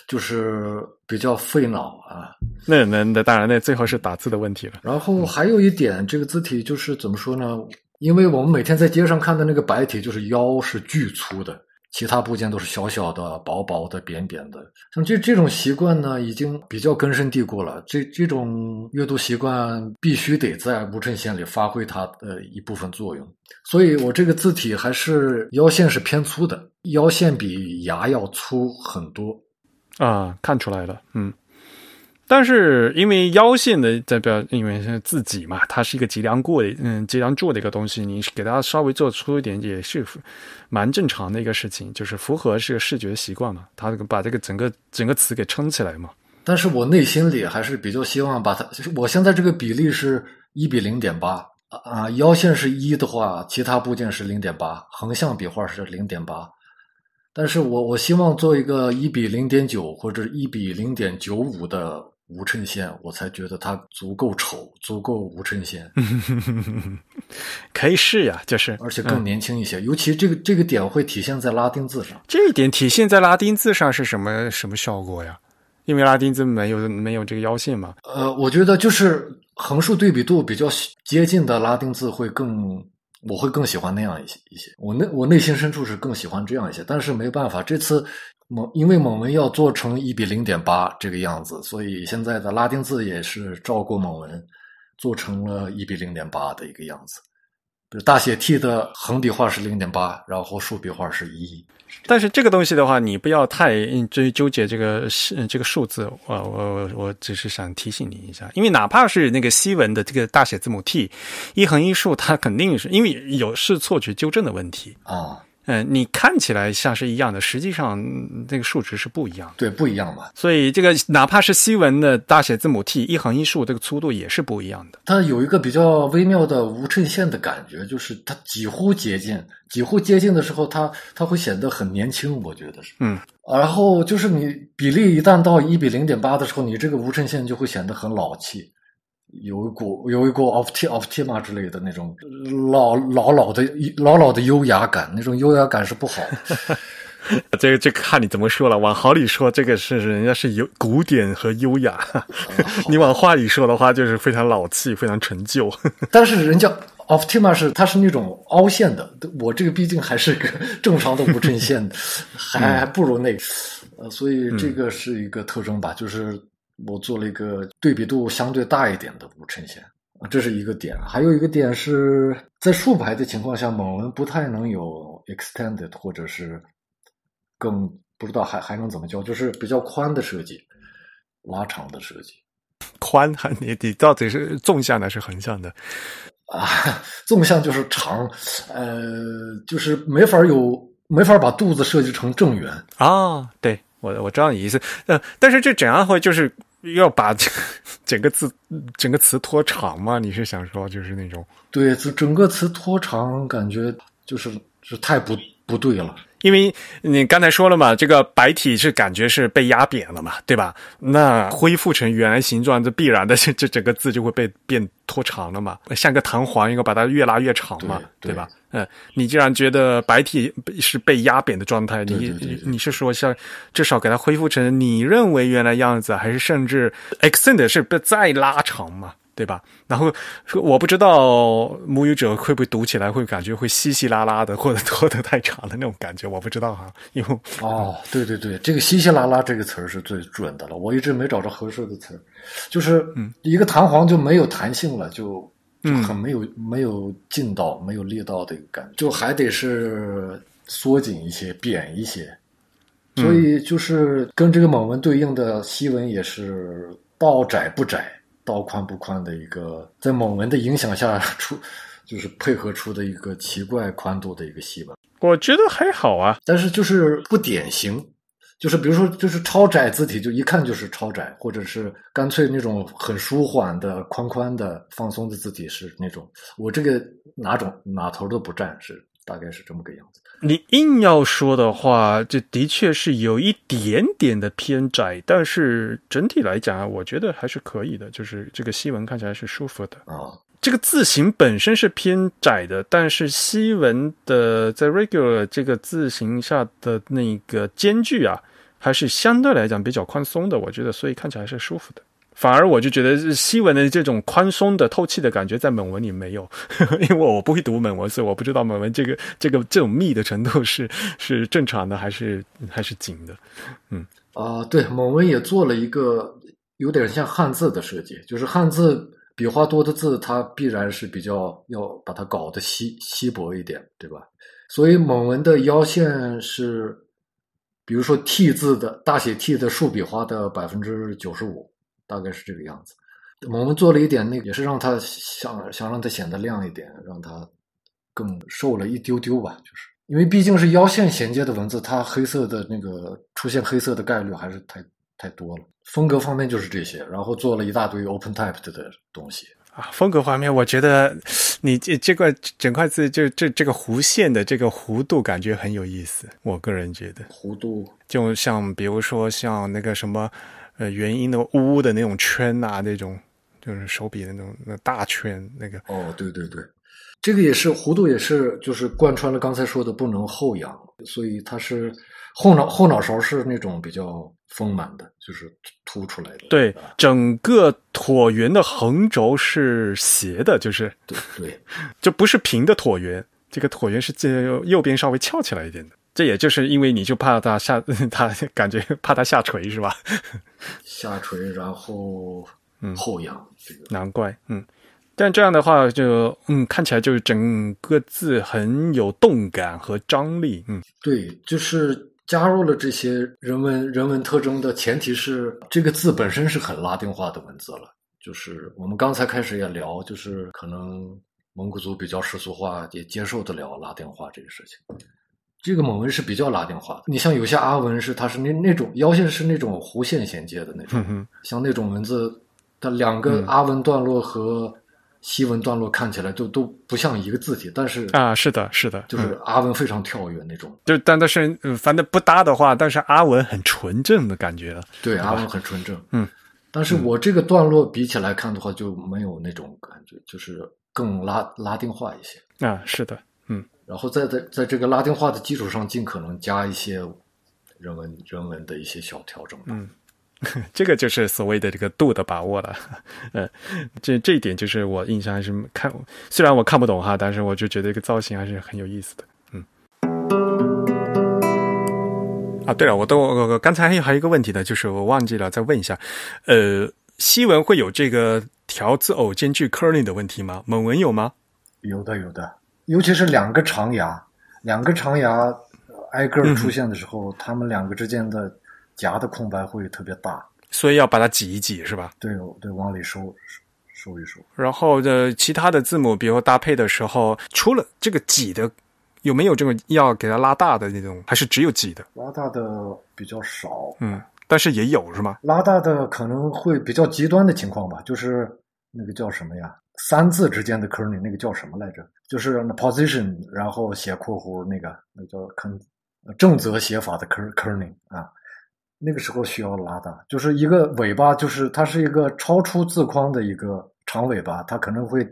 就是比较费脑啊。那那那当然，那最后是打字的问题了。然后还有一点，这个字体就是怎么说呢？因为我们每天在街上看的那个白体，就是腰是巨粗的，其他部件都是小小的、薄薄的、扁扁的。像这这种习惯呢，已经比较根深蒂固了。这这种阅读习惯必须得在无衬线里发挥它的一部分作用。所以我这个字体还是腰线是偏粗的，腰线比牙要粗很多啊，看出来了，嗯。但是因为腰线的代表，因为是自己嘛，它是一个脊梁过的，嗯，脊梁柱的一个东西，你给它稍微做粗一点也是蛮正常的一个事情，就是符合是个视觉习惯嘛，它把这个整个整个词给撑起来嘛。但是我内心里还是比较希望把它，我现在这个比例是一比零点八啊，腰线是一的话，其他部件是零点八，横向笔画是零点八，但是我我希望做一个一比零点九或者一比零点九五的。无衬线，我才觉得它足够丑，足够无衬线。可以试呀，就是而且更年轻一些。尤其这个这个点会体现在拉丁字上。这一点体现在拉丁字上是什么什么效果呀？因为拉丁字没有没有这个腰线嘛。呃，我觉得就是横竖对比度比较接近的拉丁字会更，我会更喜欢那样一些一些。我内我内心深处是更喜欢这样一些，但是没办法，这次。蒙因为蒙文要做成一比零点八这个样子，所以现在的拉丁字也是照过蒙文做成了一比零点八的一个样子。比如大写 T 的横笔画是零点八，然后竖笔画是一。但是这个东西的话，你不要太追纠结这个这个数字。我我我我只是想提醒你一下，因为哪怕是那个西文的这个大写字母 T 一横一竖，它肯定是因为有是错觉纠正的问题啊。嗯，你看起来像是一样的，实际上那个数值是不一样。对，不一样嘛。所以这个哪怕是西文的大写字母 T 一横一竖，这个粗度也是不一样的。它有一个比较微妙的无衬线的感觉，就是它几乎接近，几乎接近的时候，它它会显得很年轻，我觉得是。嗯。然后就是你比例一旦到一比零点八的时候，你这个无衬线就会显得很老气。有一股有一股 oft oftima 之类的那种老老老的老老的优雅感，那种优雅感是不好。这个这看你怎么说了。往好里说，这个是人家是有古典和优雅；你往坏里说的话，就是非常老气，非常陈旧。但是人家 oftima 是它是那种凹陷的，我这个毕竟还是个正常的无衬线，还还不如那个，呃，所以这个是一个特征吧，就是。我做了一个对比度相对大一点的无衬线，这是一个点。还有一个点是在竖排的情况下，猛文不太能有 extended 或者是更不知道还还能怎么叫，就是比较宽的设计，拉长的设计。宽还你你到底是纵向的是横向的？啊，纵向就是长，呃，就是没法有没法把肚子设计成正圆啊。对我我知道你意思，呃，但是这怎样会就是。要把这整个字、整个词拖长吗？你是想说就是那种？对，整整个词拖长，感觉就是是太不不对了。因为你刚才说了嘛，这个白体是感觉是被压扁了嘛，对吧？那恢复成原来形状，这必然的，这这整个字就会被变拖长了嘛，像个弹簧，一个把它越拉越长嘛，对吧？嗯，你既然觉得白体是被压扁的状态，你你是说像至少给它恢复成你认为原来样子，还是甚至 extend 是被再拉长嘛？对吧？然后我不知道母语者会不会读起来会感觉会稀稀拉拉的，或者拖得太长的那种感觉，我不知道哈。因为哦，对对对，这个稀稀拉拉这个词儿是最准的了，我一直没找着合适的词儿，就是一个弹簧就没有弹性了，就。就很没有没有劲道、没有力道的一个感觉，就还得是缩紧一些、扁一些，所以就是跟这个蒙文对应的西文也是道窄不窄，道宽不宽的一个，在蒙文的影响下 出，就是配合出的一个奇怪宽度的一个戏吧。我觉得还好啊，但是就是不典型，就是比如说就是超窄字体，就一看就是超窄，或者是干脆那种很舒缓的、宽宽的、放松的字体是那种，我这个哪种哪头都不占，是大概是这么个样子。你硬要说的话，这的确是有一点点的偏窄，但是整体来讲啊，我觉得还是可以的，就是这个西文看起来是舒服的。啊，这个字形本身是偏窄的，但是西文的在 regular 这个字形下的那个间距啊，还是相对来讲比较宽松的，我觉得，所以看起来是舒服的。反而我就觉得西文的这种宽松的透气的感觉，在蒙文里没有，因为我不会读蒙文，所以我不知道蒙文这个这个这种密的程度是 是正常的还是还是紧的。嗯啊，对，蒙文也做了一个有点像汉字的设计，就是汉字笔画多的字，它必然是比较要把它搞得稀稀薄一点，对吧？所以蒙文的腰线是，比如说 T 字的大写 T 的竖笔画的百分之九十五，大概是这个样子。我们做了一点那个，也是让它想想让它显得亮一点，让它更瘦了一丢丢吧，就是。因为毕竟是腰线衔接的文字，它黑色的那个出现黑色的概率还是太太多了。风格方面就是这些，然后做了一大堆 open type 的东西。啊，风格方面，我觉得你这这块整块字就这这个弧线的这个弧度感觉很有意思，我个人觉得，弧度就像比如说像那个什么呃元音的呜的那种圈啊，那种就是手笔的那种那大圈那个，哦，对对对，这个也是弧度也是就是贯穿了刚才说的不能后仰，所以它是后脑后脑勺是那种比较丰满的，就是凸出来的。对，整个椭圆的横轴是斜的，就是对对，就不是平的椭圆，这个椭圆是这右边稍微翘起来一点的。这也就是因为你就怕它下，它感觉怕它下垂是吧？下垂然后嗯后仰，这个难怪，嗯。但这样的话就，嗯，看起来就是整个字很有动感和张力，嗯，对，就是加入了这些人文人文特征的前提是这个字本身是很拉丁化的文字了。就是我们刚才开始也聊，就是可能蒙古族比较世俗化，也接受得了拉丁化这个事情。这个蒙文是比较拉丁化的，你像有些阿文是它是那那种腰线是那种弧线衔接的那种，嗯像那种文字，它两个嗯阿文段落和西文段落看起来都都不像一个字体，但是啊，是的，是的，就是阿文非常跳跃那种。就但但是嗯反正不搭的话，但是阿文很纯正的感觉了。对，阿文很纯正。嗯，但是我这个段落比起来看的话，就没有那种感觉，就是更拉拉丁化一些。啊，是的，嗯然后在在在这个拉丁化的基础上，尽可能加一些人文人文的一些小调整吧。嗯，这个就是所谓的这个度的把握了。呃，这这一点就是我印象还是看，虽然我看不懂哈，但是我就觉得这个造型还是很有意思的。嗯。啊，对了，我都我刚才还有还有一个问题呢，就是我忘记了再问一下，呃，西文会有这个条字偶间距 curling 的问题吗？蒙文有吗？有的有的，尤其是两个长牙，两个长牙呃挨个儿出现的时候，它们两个之间的夹的空白会特别大。所以要把它挤一挤，是吧？对对，往里收收一收。然后的其他的字母，比如搭配的时候，除了这个挤的，有没有这种要给它拉大的那种，还是只有挤的？拉大的比较少，嗯，但是也有是吗？拉大的可能会比较极端的情况吧，就是那个叫什么呀？三字之间的 kerning 那个叫什么来着？就是 position，然后写括弧那个，那叫坑正则写法的 ker n y 啊。那个时候需要拉大，就是一个尾巴，就是它是一个超出字框的一个长尾巴，它可能会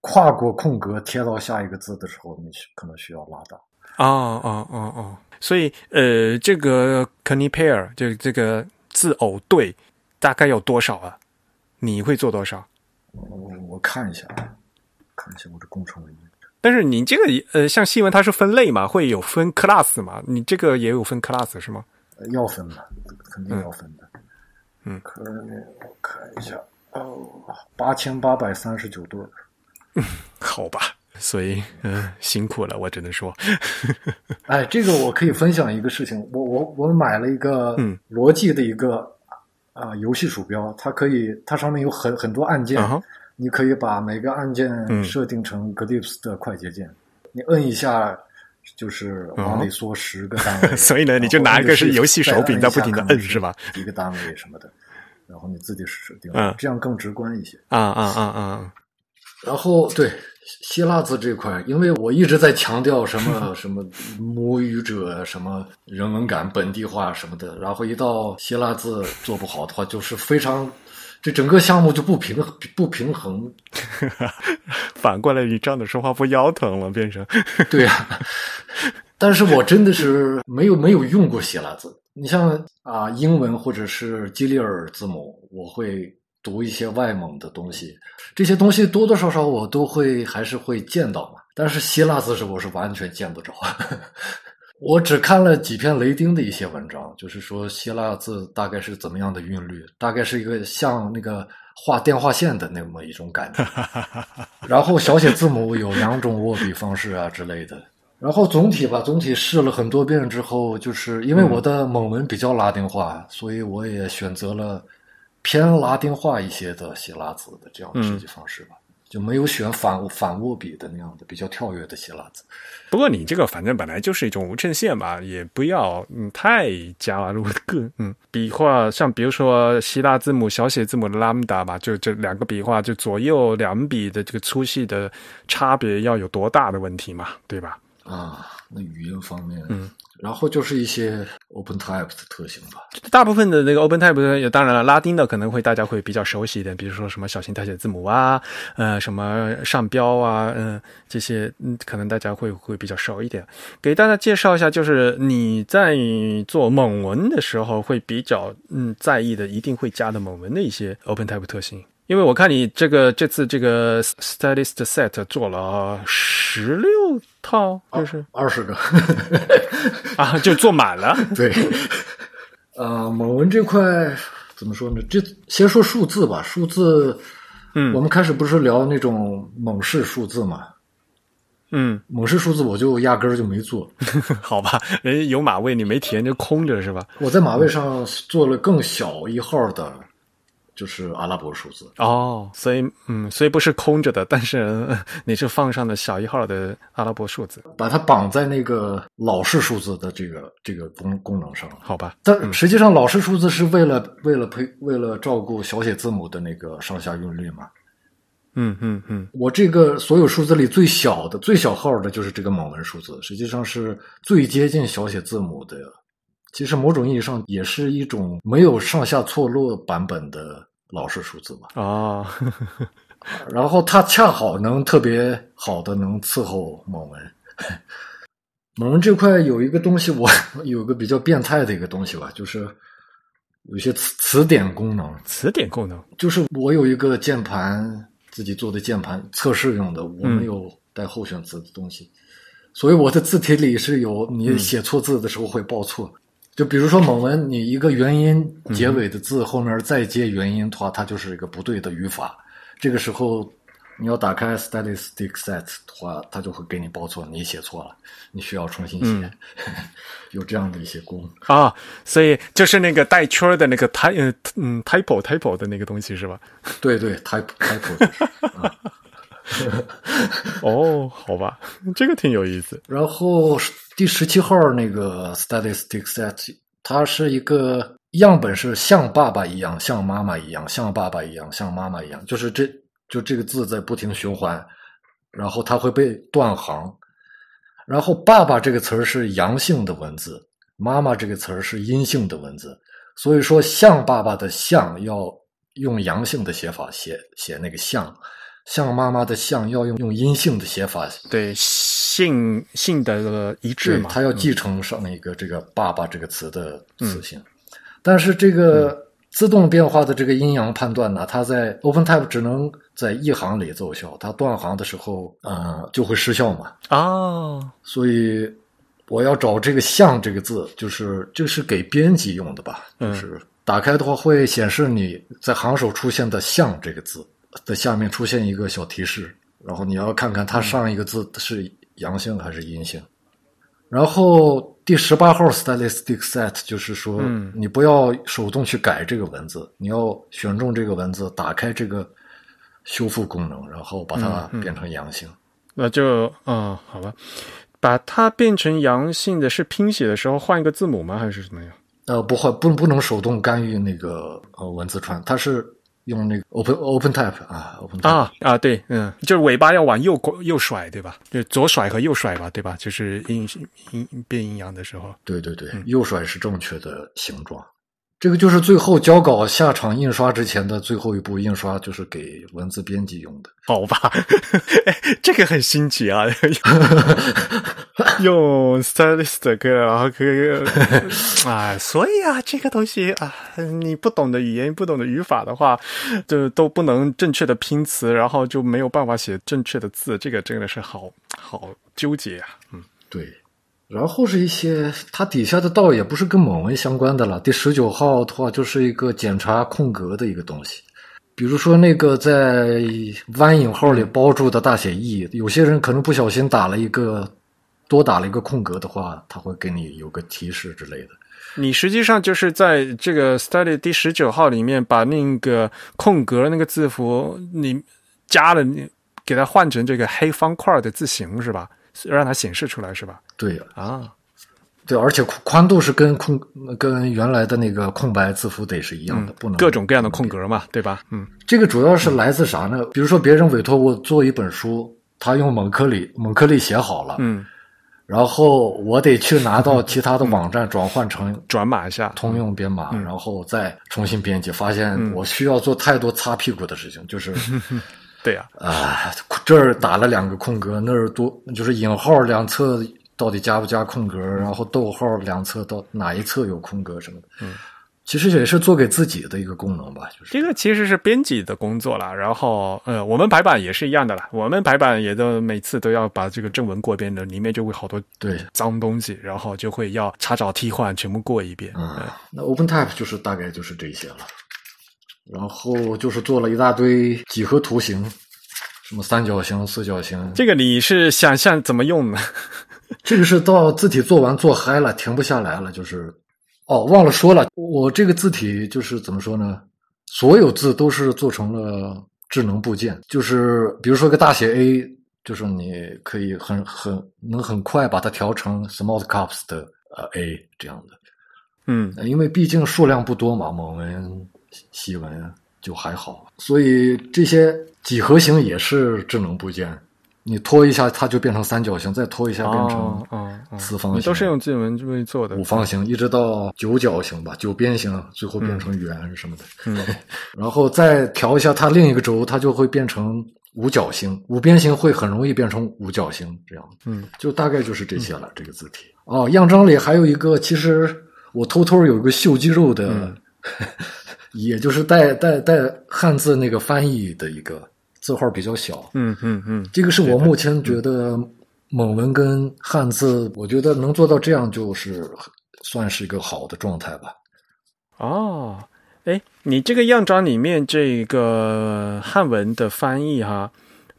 跨过空格贴到下一个字的时候，你可能需要拉大。哦哦哦哦，所以呃，这个 c a n i pair 就这个字偶对大概有多少啊？你会做多少？我我看一下，啊，看一下我的工程文件。但是你这个呃，像新闻它是分类嘛，会有分 class 嘛？你这个也有分 class 是吗？呃要分的，肯定要分的。嗯可能我看一下，哦，八千八百三十九对儿。好吧，所以嗯、辛苦了，我只能说，哎，这个我可以分享一个事情，我我我买了一个嗯罗技的一个啊、游戏鼠标，它可以它上面有很很多按键，你可以把每个按键嗯设定成 Glyphs 的快捷键，你摁一下就是往里缩十个单位，哦所以呢你就拿一个是游戏手柄在不停的摁是吧？一个单位什么的，然后你自己设定，嗯这样更直观一些。啊啊啊啊，然后对希腊字这块，因为我一直在强调什么 什么母语者、什么人文感、本地化什么的，然后一到希腊字做不好的话，就是非常这整个项目就不平不平衡。反过来你这样的说话不腰疼了，变成 对呀、但是我真的是没有没有用过希腊字。你像啊，英文或者是基里尔字母，我会读一些外蒙的东西，这些东西多多少少我都会还是会见到嘛。但是希腊字是我是完全见不着。我只看了几篇雷丁的一些文章，就是说希腊字大概是怎么样的韵律，大概是一个像那个画电话线的那么一种感觉。然后小写字母有两种握笔方式啊之类的。然后总体吧，总体试了很多遍之后，就是因为我的蒙文比较拉丁化，所以我也选择了偏拉丁化一些的希腊字的这样的设计方式吧，就没有选反反握笔的那样的比较跳跃的希腊字。不过你这个反正本来就是一种无衬线吧，也不要嗯太加入个嗯笔画，像比如说希腊字母小写字母的 lambda 吧，就这两个笔画就左右两笔的这个粗细的差别要有多大的问题嘛，对吧？啊，那语音方面，嗯，然后就是一些 Open Type 的特性吧。大部分的那个 OpenType 也当然了，拉丁的可能会大家会比较熟悉一点，比如说什么小型大写字母啊，呃，什么上标啊，嗯、这些嗯，可能大家会会比较熟一点。给大家介绍一下，就是你在做蒙文的时候会比较嗯在意的，一定会加的蒙文的一些 OpenType 特性。因为我看你这个这次这个 Stylist Set 做了十六套，就是、二十个，啊，就做满了。对，呃，蒙文这块怎么说呢？这先说数字吧，数字，嗯我们开始不是聊那种蒙氏数字嘛？嗯，蒙氏数字我就压根儿就没做，好吧，人家有马位你没填就空着是吧？我在马位上做了更小一号的，就是阿拉伯数字。哦，所以嗯，所以不是空着的，但是呃 你是放上了小一号的阿拉伯数字，把它绑在那个老式数字的这个这个功功能上。好吧？但实际上，老式数字是为了为了配为了照顾小写字母的那个上下韵律嘛。嗯嗯嗯，我这个所有数字里最小的、最小号的就是这个蒙文数字，实际上是最接近小写字母的。其实某种意义上也是一种没有上下错落版本的老式数字吧。哦，然后它恰好能特别好的能伺候蒙文。蒙文这块有一个东西我，有个比较变态的一个东西吧，就是有些词词典功能。词典功能，就是我有一个键盘，自己做的键盘测试用的，我没有带候选词的东西，所以我的字体里是有你写错字的时候会报错。就比如说某文，你一个元音结尾的字后面再接元音的话，它就是一个不对的语法。这个时候你要打开 statistic set 的话，它就会给你报错，你写错了，你需要重新写。有这样的一些功。啊，所以就是那个带圈的那个 ty 嗯嗯 typo typo 的那个东西是吧？对对，type type 就是啊。哦，好吧，这个挺有意思。然后第十七号那个 statistic set，它是一个样本是像爸爸一样，像妈妈一样，像爸爸一样，像妈妈一样，就是这就这个字在不停循环，然后它会被断行。然后爸爸这个词儿是阳性的文字，妈妈这个词儿是阴性的文字，所以说像爸爸的像要用阳性的写法写写那个像。像妈妈的像要用用阴性的写法，对性性的一致嘛，它要继承上一个这个“爸爸”这个词的词性。嗯、但是这个自动变化的这个阴阳判断呢，它在 OpenType 只能在一行里奏效，它断行的时候，呃，就会失效嘛。哦，所以我要找这个“像”这个字，就是这是给编辑用的吧？嗯、就是打开的话会显示你在行首出现的“像”这个字。的下面出现一个小提示，然后你要看看它上一个字是阳性还是阴性。然后第十八号 stylistic set 就是说，嗯你不要手动去改这个文字，你要选中这个文字，打开这个修复功能，然后把它变成阳性。那就嗯，好吧，把它变成阳性的是拼写的时候换一个字母吗？还是怎么样？呃，不会，不不能手动干预那个呃文字串，它是用那个 open open type 啊，open type 啊啊，对，嗯，就是尾巴要往右过右甩，对吧？就左甩和右甩吧，对吧？就是阴阴变阴阳的时候。对对对，右甩是正确的形状。这个就是最后交稿下场印刷之前的最后一步印刷，就是给文字编辑用的。好吧，哎这个很新奇啊，用 stylistic，然后可以啊，所以啊，这个东西啊，你不懂的语言、不懂的语法的话，就都不能正确的拼词，然后就没有办法写正确的字，这个真的是好好纠结啊。嗯，对，然后是一些它底下的道也不是跟蒙文相关的了。第十九号的话就是一个检查空格的一个东西，比如说那个在弯引号里包住的大写 E，有些人可能不小心打了一个多打了一个空格的话，它会给你有个提示之类的。你实际上就是在这个 study 第十九号里面把那个空格那个字符你加了，你给它换成这个黑方块的字形是吧？让它显示出来是吧？对啊，对，而且宽宽度是跟空跟原来的那个空白字符得是一样的，不能各种各样的空格嘛，对吧？嗯这个主要是来自啥呢？比如说别人委托我做一本书，他用蒙克里蒙克里写好了，嗯，然后我得去拿到其他的网站转换成 转码一下，通用编码，嗯然后再重新编辑，发现我需要做太多擦屁股的事情，就是 对呀、啊，这儿打了两个空格，那儿多就是引号两侧到底加不加空格，然后逗号两侧到哪一侧有空格什么的，嗯，其实也是做给自己的一个功能吧，就是。这个其实是编辑的工作啦。然后呃，我们排版也是一样的啦，我们排版也都每次都要把这个正文过一遍的，里面就会好多对，脏东西，然后就会要查找替换全部过一遍。嗯，那 OpenType 就是大概就是这些了，然后就是做了一大堆几何图形，什么三角形、四角形，这个你是想象怎么用呢？这个是到字体做完做嗨了，停不下来了，就是哦，忘了说了，我这个字体就是怎么说呢？所有字都是做成了智能部件，就是比如说个大写 A，就是你可以很很能很快把它调成 small caps 的呃 A 这样的。嗯呃因为毕竟数量不多嘛，蒙文、西文就还好，所以这些几何形也是智能部件。你拖一下，它就变成三角形；再拖一下，变成四方形。你都是用智能为做的五方形，一直到九角形吧，九边形，最后变成圆什么的。嗯 然后再调一下它另一个轴，它就会变成五角星。五边形会很容易变成五角星，这样。嗯，就大概就是这些了。这个字体哦，样章里还有一个，其实我偷偷有一个秀肌肉的，嗯 也就是带带带汉字那个翻译的一个字号比较小。嗯嗯嗯，这个是我目前觉得蒙文跟汉字，我觉得能做到这样，就是算是一个好的状态吧。哦，哎，你这个样章里面这个汉文的翻译哈，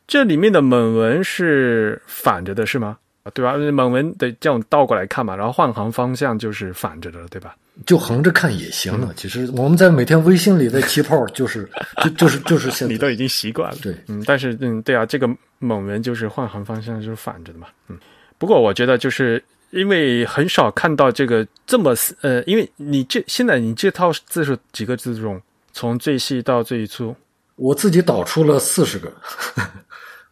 这里面的蒙文是反着的，是吗？对吧？蒙文的这样倒过来看嘛，然后换行方向就是反着的，对吧？就横着看也行嗯了。其实我们在每天微信里的气泡就是 就就是就是现在你都已经习惯了。对嗯，但是嗯，对啊，这个猛文就是换行方向就是反着的嘛。嗯，不过我觉得就是因为很少看到这个这么呃，因为你这现在你这套字数几个字种，从最细到最粗，我自己导出了四十个，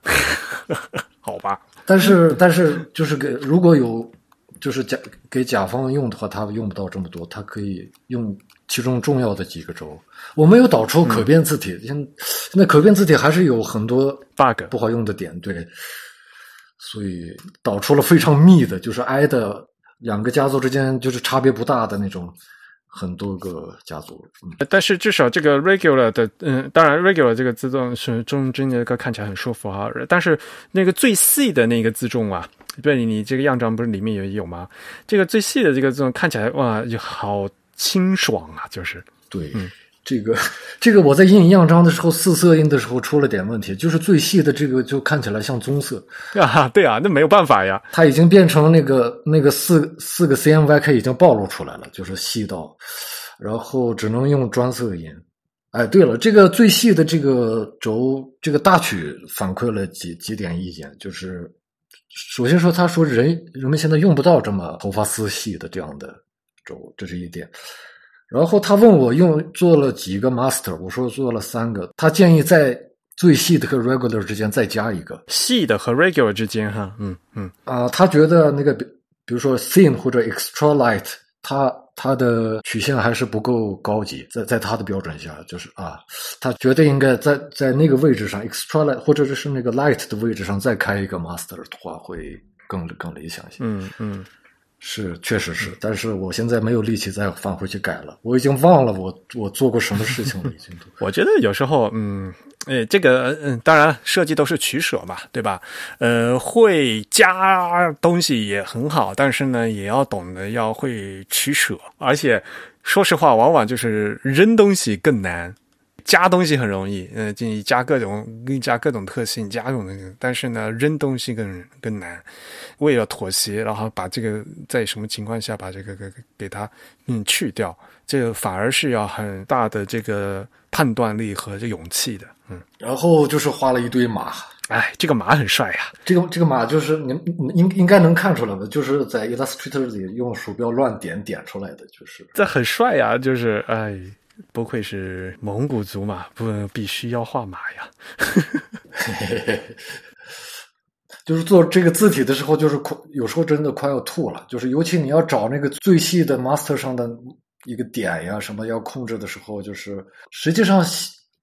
好吧？但是但是就是给如果有就是甲给甲方用的话，他用不到这么多，他可以用其中重要的几个轴。我没有导出可变字体，现现在可变字体还是有很多 bug 不好用的点，对，所以导出了非常密的，就是挨的两个家族之间就是差别不大的那种很多个家族。嗯，但是至少这个 regular 的，嗯，当然 regular 这个自重是中间那个看起来很舒服哈，但是那个最细的那个自重啊，对你你这个样章不是里面也有吗？这个最细的这个这种看起来哇，就好清爽啊，就是对，嗯这个这个我在印样章的时候，四色印的时候出了点问题，就是最细的这个就看起来像棕色，啊，对啊，那没有办法呀。它已经变成那个那个四四个 CMYK 已经暴露出来了，就是细到，然后只能用专色印。哎，对了，这个最细的这个轴，这个大曲反馈了几几点意见，就是首先说，他说人人们现在用不到这么头发丝细的这样的轴，这是一点。然后他问我用做了几个 master，我说做了三个。他建议在最细的和 regular 之间再加一个细的和 regular 之间，哈，嗯嗯啊、他觉得那个比比如说 thin 或者 extra light，它它的曲线还是不够高级，在在他的标准下，就是啊，他绝对应该在在那个位置上 extra light 或者是那个 light 的位置上再开一个 master 的话，会更更理想一些。嗯嗯，是，确实是，但是我现在没有力气再返回去改了，我已经忘了我我做过什么事情了，已经都。我觉得有时候，嗯，呃，这个，嗯，当然设计都是取舍嘛，对吧？呃，会加东西也很好，但是呢，也要懂得要会取舍，而且说实话，往往就是扔东西更难。加东西很容易，呃，建议加各种，给你加各种特性，加各种东西，但是呢，扔东西更更难。为了妥协，然后把这个在什么情况下把这个给给它嗯去掉，这个反而是要很大的这个判断力和这勇气的。嗯，然后就是画了一堆马，哎，这个马很帅呀、这个这个马就是你你应应该能看出来吧？就是在 Illustrator 里用鼠标乱点点出来的，就是这很帅呀、就是哎，不愧是蒙古族嘛，不必须要画马呀。就是做这个字体的时候，就是快有时候真的快要吐了。就是尤其你要找那个最细的 master 上的一个点呀，什么要控制的时候，就是实际上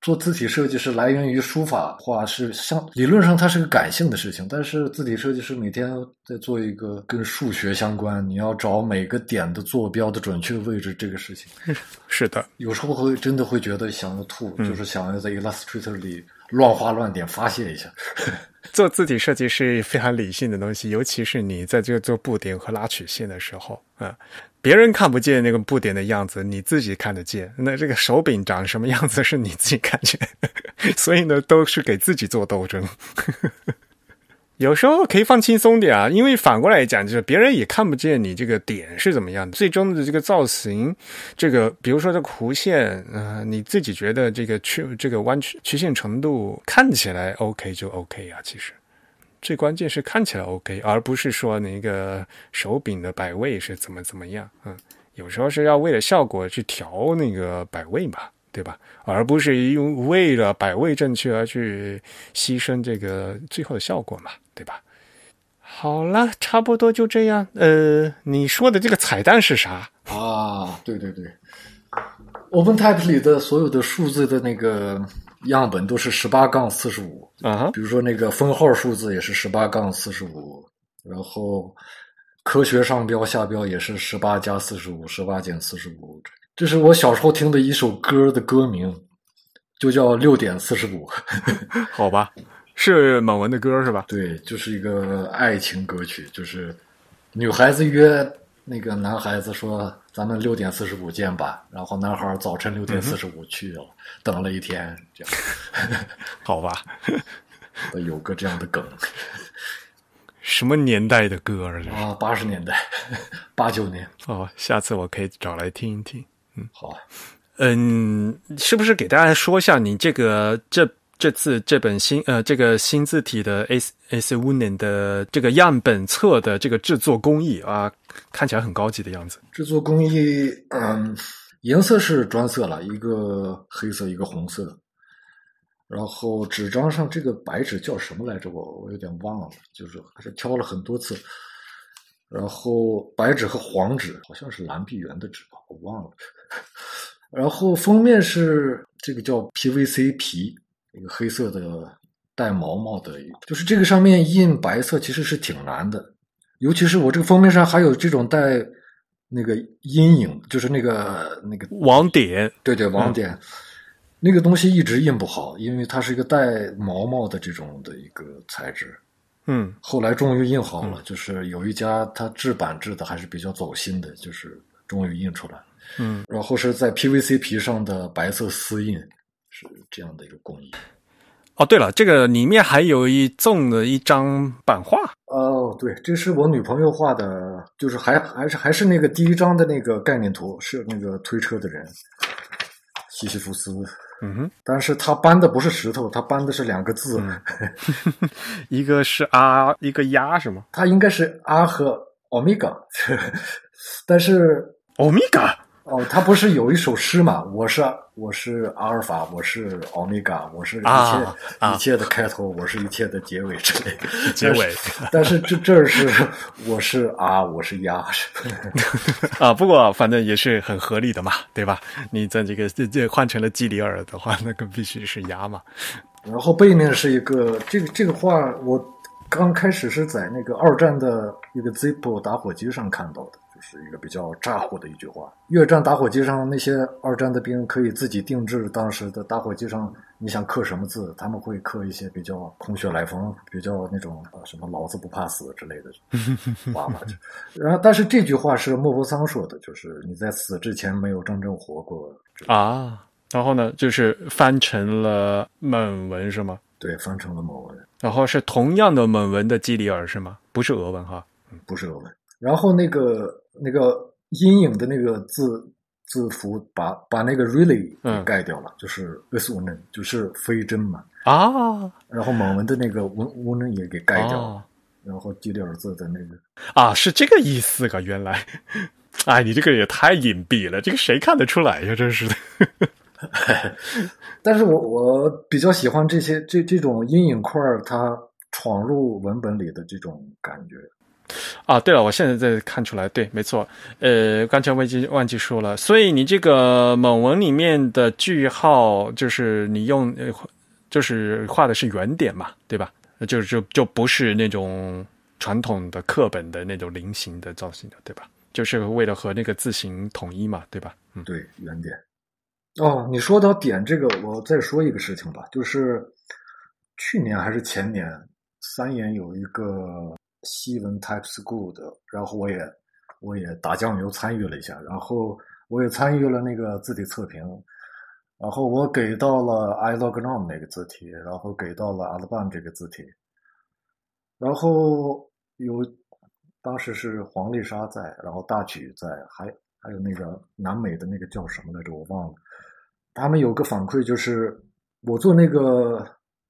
做字体设计是来源于书法画，是像理论上它是个感性的事情，但是字体设计师每天在做一个跟数学相关，你要找每个点的坐标的准确位置这个事情，是的，有时候会真的会觉得想要吐，就是想要在 Illustrator 里乱画乱点发泄一下。做字体设计是非常理性的东西，尤其是你在这个做布点和拉曲线的时候，啊、别人看不见那个布点的样子，你自己看得见。那这个手柄长什么样子是你自己看见，所以呢，都是给自己做斗争。有时候可以放轻松点啊，因为反过来讲，就是别人也看不见你这个点是怎么样的，最终的这个造型，这个比如说这弧线，呃，你自己觉得这个曲这个弯曲曲线程度看起来 OK 就 OK 啊，其实最关键是看起来 OK，而不是说那个手柄的摆位是怎么怎么样，嗯，有时候是要为了效果去调那个摆位嘛。对吧？而不是用为了摆位正确而去牺牲这个最后的效果嘛，对吧？好了，差不多就这样。呃，你说的这个彩蛋是啥？啊，对对对，OpenType 里的所有的数字的那个样本都是十八杠四十五，啊哈，比如说那个分号数字也是十八杠四十五，然后科学上标下标也是十八加四十五，十八减四十五。这是我小时候听的一首歌的歌名，就叫六点四十五。好吧，是满文的歌是吧？对，就是一个爱情歌曲，就是女孩子约那个男孩子说：“咱们六点四十五见吧。”然后男孩早晨六点四十五去了，等了一天，这样 好吧，有个这样的梗什么年代的歌儿？啊，八十年代，八九年，哦，下次我可以找来听一听。嗯好啊。嗯，是不是给大家说一下你这个这这次这本新呃这个新字体的 S S u n 的这个样本册的这个制作工艺啊，看起来很高级的样子。制作工艺，嗯，颜色是专色了，一个黑色，一个红色。然后纸张上这个白纸叫什么来着？我我有点忘了，就是还是挑了很多次。然后白纸和黄纸好像是蓝碧园的纸吧，我忘了。然后封面是这个叫 PVC 皮，一个黑色的带毛毛的，就是这个上面印白色其实是挺难的，尤其是我这个封面上还有这种带那个阴影，就是那个那个网点对对网点，那个东西一直印不好，因为它是一个带毛毛的这种的一个材质。嗯后来终于印好了，就是有一家它制版制的还是比较走心的，就是终于印出来了。嗯，然后是在 PVC 皮上的白色丝印，是这样的一个工艺。哦，对了，这个里面还有一纵的一张版画。哦，对，这是我女朋友画的，就是还还是还是那个第一张的那个概念图，是那个推车的人，西西弗斯。嗯哼，但是他搬的不是石头，他搬的是两个字，一个是啊，一个鸭是吗？他应该是阿和欧米伽，但是欧米伽。哦，他不是有一首诗嘛？我是我是阿尔法，我是欧米伽，我是一切、啊一切的开头，我是一切的结尾之类的。结尾但是这这儿是我是啊，我是鸭，啊，不过反正也是很合理的嘛，对吧？你在这个这这换成了基里尔的话，那个必须是鸭嘛。然后背面是一个这个这个画，我刚开始是在那个二战的一个 Zippo 打火机上看到的，就是一个比较咋呼的一句话。越战打火机上那些二战的兵可以自己定制当时的打火机上你想刻什么字，他们会刻一些比较空穴来风、比较那种呃什么“老子不怕死”之类的话吧。然后，但是这句话是莫泊桑说的，就是你在死之前没有真正活过啊。然后呢，就是翻成了蒙文是吗？对，翻成了蒙文。然后是同样的蒙文的基里尔是吗？不是俄文哈，嗯，不是俄文。然后那个那个阴影的那个字字符把把那个 really 给盖掉了，就是 this woman 就是非真嘛。啊然后蒙文的那个 woman 也给盖掉了，哦然后基里尔字的那个啊，是这个意思啊！原来，哎，你这个也太隐蔽了，这个谁看得出来呀？真是的。但是我我比较喜欢这些这这种阴影块儿它闯入文本里的这种感觉。啊，对了，我现在在看出来，对，没错，呃，刚才忘记忘记说了，所以你这个蒙文里面的句号，就是你用，就是画的是圆点嘛，对吧？就就就不是那种传统的课本的那种菱形的造型的，对吧？就是为了和那个字形统一嘛，对吧？嗯，对，圆点。哦，你说到点这个，我再说一个事情吧，就是去年还是前年，三言有一个西文 Type School 的，然后我也我也打酱油参与了一下，然后我也参与了那个字体测评，然后我给到了 iLognom 那个字体，然后给到了 Alban 这个字体，然后有当时是黄丽莎在，然后大曲在，还还有那个南美的那个叫什么来着，我忘了。他们有个反馈，就是我做那个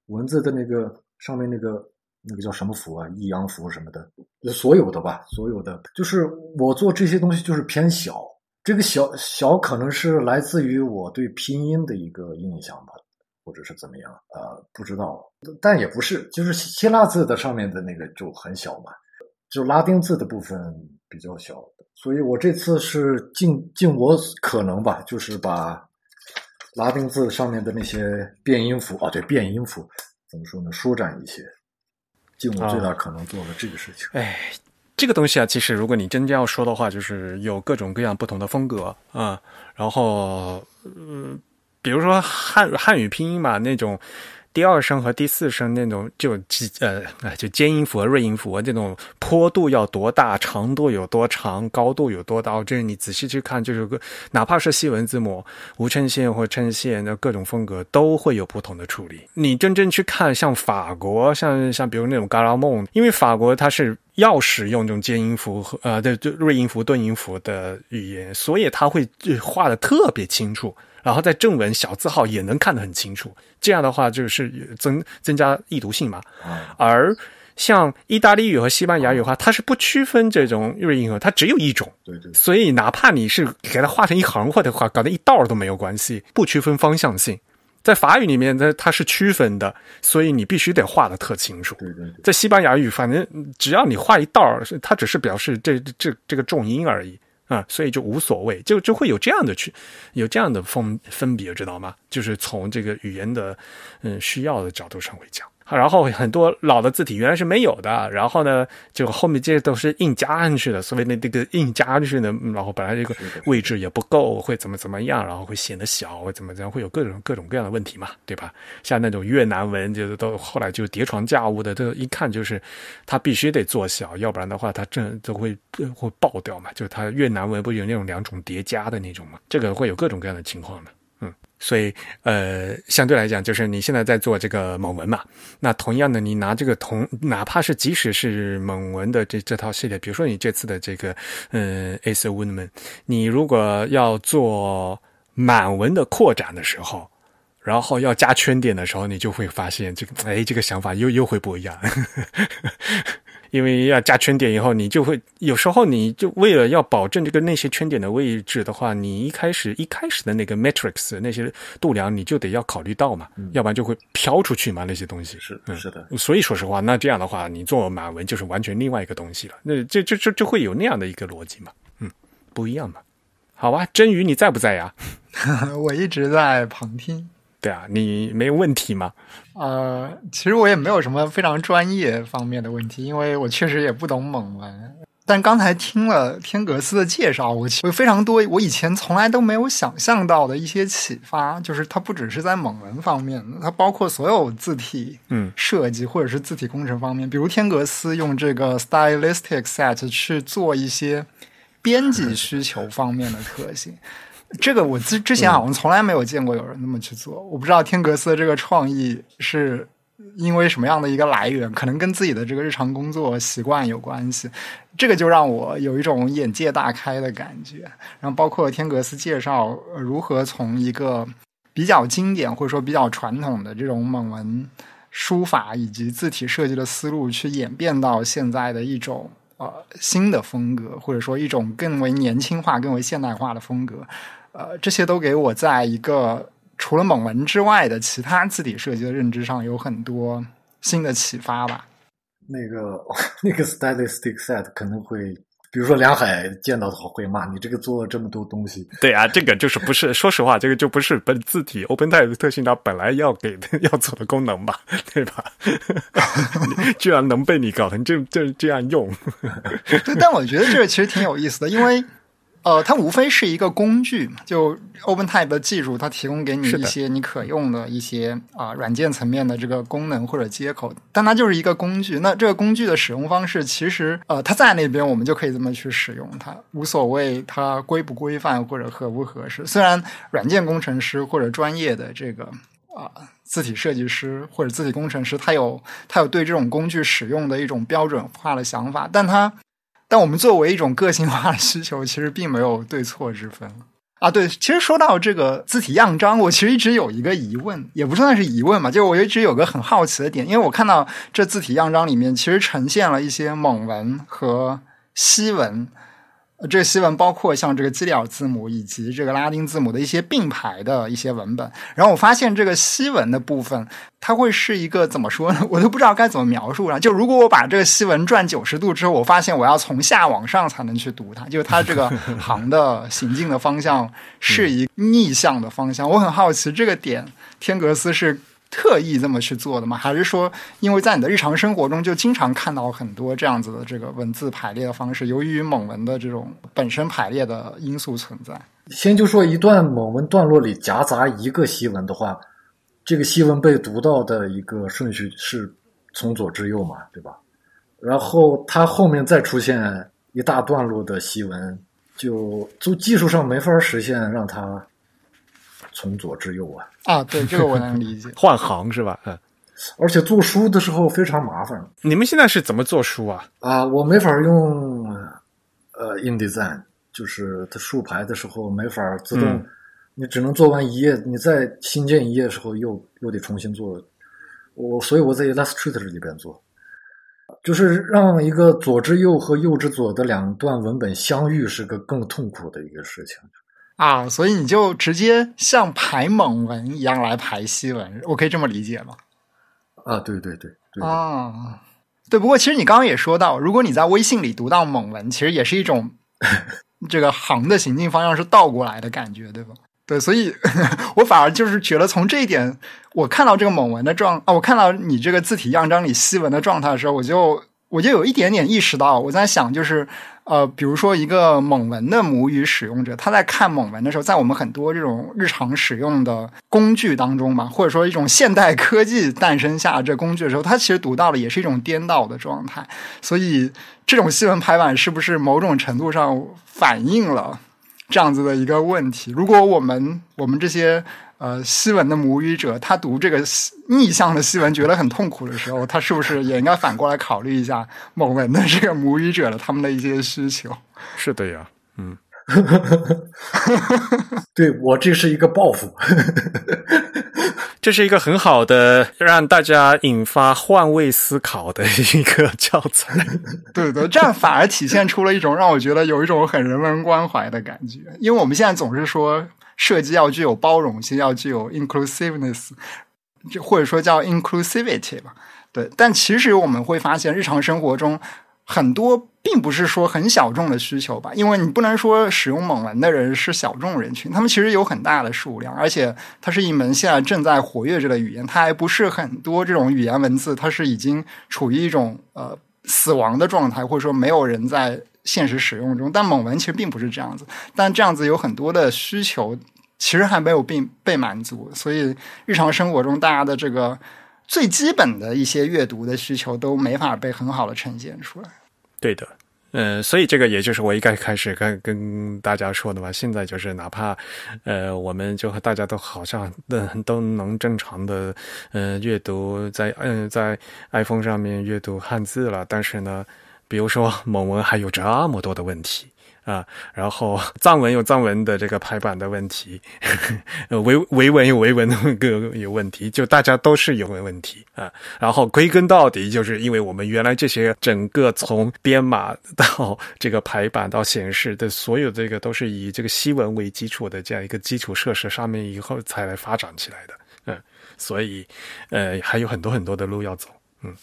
文字的那个上面那个那个叫什么符啊，抑扬符什么的，所有的吧，所有的，就是我做这些东西就是偏小。这个小小可能是来自于我对拼音的一个印象吧，或者是怎么样，呃，不知道，但也不是，就是希腊字的上面的那个就很小嘛，就拉丁字的部分比较小，所以我这次是尽尽我可能吧，就是把。拉丁字上面的那些变音符啊，对变音符怎么说呢？舒展一些，尽我最大可能做了这个事情。哎，这个东西啊，其实如果你真正要说的话，就是有各种各样不同的风格啊、然后，嗯，比如说汉汉语拼音嘛，那种第二声和第四声那种就呃，就尖音符和锐音符这种坡度要多大，长度有多长，高度有多高，这是你仔细去看，就是个哪怕是西文字母无衬线或衬线的各种风格都会有不同的处理。你真正去看像法国，像像比如那种嘎拉梦，因为法国它是。要使用这种尖音符和呃，对，就锐音符、顿音符的语言，所以它会画的特别清楚。然后在正文小字号也能看得很清楚，这样的话就是增增加易读性嘛。而像意大利语和西班牙语的话，它是不区分这种瑞音符，它只有一种。对对。所以哪怕你是给它画成一行或者画搞成一道都没有关系，不区分方向性。在法语里面它，它是区分的，所以你必须得画的特清楚。对对对。在西班牙语，反正只要你画一道，它只是表示这这这个重音而已。啊，所以就无所谓，就就会有这样的去，有这样的分分别，知道吗？就是从这个语言的嗯需要的角度上会讲。然后很多老的字体原来是没有的，然后呢，就后面这些都是硬加上去的，所谓的这个硬加上去的，然后本来这个位置也不够，会怎么怎么样，然后会显得小，会怎么怎样，会有各种各种各样的问题嘛，对吧？像那种越南文，就是都后来就叠床架屋的，这一看就是它必须得做小，要不然的话它这都会会爆掉嘛。就是它越南文不有那种两种叠加的那种嘛，这个会有各种各样的情况的。所以，呃，相对来讲，就是你现在在做这个蒙文嘛，那同样的，你拿这个同，哪怕是即使是蒙文的这这套系列，比如说你这次的这个，嗯，Ace Woman 你如果要做满文的扩展的时候，然后要加圈点的时候，你就会发现这个，哎，这个想法又又会不一样。因为要加圈点以后，你就会有时候你就为了要保证这个那些圈点的位置的话，你一开始一开始的那个 matrix 那些度量你就得要考虑到嘛，要不然就会飘出去嘛那些东西。是是的，所以说实话，那这样的话，你做满文就是完全另外一个东西了。那这这这就会有那样的一个逻辑嘛，嗯，不一样嘛。好吧，真宇你在不在呀？我一直在旁听。对啊，你没有问题吗？呃，其实我也没有什么非常专业方面的问题，因为我确实也不懂蒙文。但刚才听了天格斯的介绍，我有非常多我以前从来都没有想象到的一些启发。就是它不只是在蒙文方面，它包括所有字体嗯设计或者是字体工程方面。比如天格斯用这个 stylistic set 去做一些编辑需求方面的特性。这个我之之前好像从来没有见过有人那么去做，我不知道天格斯的这个创意是因为什么样的一个来源，可能跟自己的这个日常工作习惯有关系。这个就让我有一种眼界大开的感觉。然后包括天格斯介绍如何从一个比较经典或者说比较传统的这种蒙文书法以及字体设计的思路，去演变到现在的一种呃新的风格，或者说一种更为年轻化、更为现代化的风格。呃，这些都给我在一个除了蒙文之外的其他字体设计的认知上有很多新的启发吧。那个 那个 statistic set 可能会，比如说梁海见到的话会骂你这个做了这么多东西。对啊，这个就是不是，说实话，这个就不是本字体 OpenType 特性它本来要给的 要做的功能吧，对吧？居然能被你搞成这这这样用。对，但我觉得这个其实挺有意思的，因为。呃，它无非是一个工具嘛，就 OpenType 的技术，它提供给你一些你可用的一些啊软件层面的这个功能或者接口，但它就是一个工具。那这个工具的使用方式，其实呃，它在那边我们就可以这么去使用它，无所谓它规不规范或者合不合适。虽然软件工程师或者专业的这个啊字体设计师或者字体工程师，他有他有对这种工具使用的一种标准化的想法，但他。但我们作为一种个性化的需求，其实并没有对错之分啊。对，其实说到这个字体样章，我其实一直有一个疑问，也不算是疑问吧，就是我一直有个很好奇的点，因为我看到这字体样章里面其实呈现了一些蒙文和西文。这个西文包括像这个基里尔字母以及这个拉丁字母的一些并排的一些文本，然后我发现这个西文的部分，它会是一个怎么说呢？我都不知道该怎么描述了。就如果我把这个西文转九十度之后，我发现我要从下往上才能去读它，就是它这个行的 行进的方向是一逆向的方向。我很好奇这个点，天格斯是。特意这么去做的吗？还是说，因为在你的日常生活中就经常看到很多这样子的这个文字排列的方式？由于蒙文的这种本身排列的因素存在。先就说一段蒙文段落里夹杂一个西文的话，这个西文被读到的一个顺序是从左至右嘛，对吧？然后它后面再出现一大段落的西文，就从技术上没法实现让它从左至右啊。啊，对，这个我能理解。换行是吧？嗯，而且做书的时候非常麻烦。你们现在是怎么做书啊？啊，我没法用呃，InDesign，就是它竖排的时候没法自动，你只能做完一页，你再新建一页的时候又又得重新做。我所以我在 Illustrator 里边做，就是让一个左之右和右之左的两段文本相遇是个更痛苦的一个事情。啊，所以你就直接像排蒙文一样来排西文，我可以这么理解吗？啊，对对对对啊，对。不过其实你刚刚也说到，如果你在微信里读到蒙文，其实也是一种 这个行的行进方向是倒过来的感觉，对吧？对，所以 我反而就是觉得从这一点，我看到这个蒙文的状啊，我看到你这个字体样章里西文的状态的时候，我就我就有一点点意识到，我在想，就是呃，比如说一个蒙文的母语使用者，他在看蒙文的时候，在我们很多这种日常使用的工具当中嘛，或者说一种现代科技诞生下这工具的时候，他其实读到了也是一种颠倒的状态。所以，这种新闻排版是不是某种程度上反映了？这样子的一个问题，如果我们我们这些呃西文的母语者，他读这个 逆向的西文觉得很痛苦的时候，他是不是也应该反过来考虑一下某文的这个母语者的他们的一些需求？是的呀，嗯，对我这是一个报复。这是一个很好的让大家引发换位思考的一个教材。对对，这样反而体现出了一种让我觉得有一种很人文关怀的感觉。因为我们现在总是说设计要具有包容性，要具有 inclusiveness，就或者说叫 inclusivity 吧。对，但其实我们会发现日常生活中。很多并不是说很小众的需求吧，因为你不能说使用蒙文的人是小众人群，他们其实有很大的数量，而且它是一门现在正在活跃着的语言，它还不是很多这种语言文字，它是已经处于一种呃死亡的状态，或者说没有人在现实使用中。但蒙文其实并不是这样子，但这样子有很多的需求其实还没有被被满足，所以日常生活中大家的这个。最基本的一些阅读的需求都没法被很好的呈现出来。对的，嗯，所以这个也就是我一开开始跟跟大家说的嘛。现在就是哪怕呃，我们就和大家都好像都都能正常的呃阅读在嗯在 iPhone 上面阅读汉字了，但是呢，比如说蒙文还有这么多的问题。啊，然后 藏文有藏文的这个排版的问题，呃，维维文有维文的个有问题，就大家都是有问题啊。然后归根到底，就是因为我们原来这些整个从编码到 这个排版到显示的所有这个都是以这个西文为基础的这样一个基础设施上面以后才来发展起来的，嗯，所以呃还有很多很多的路要走，嗯。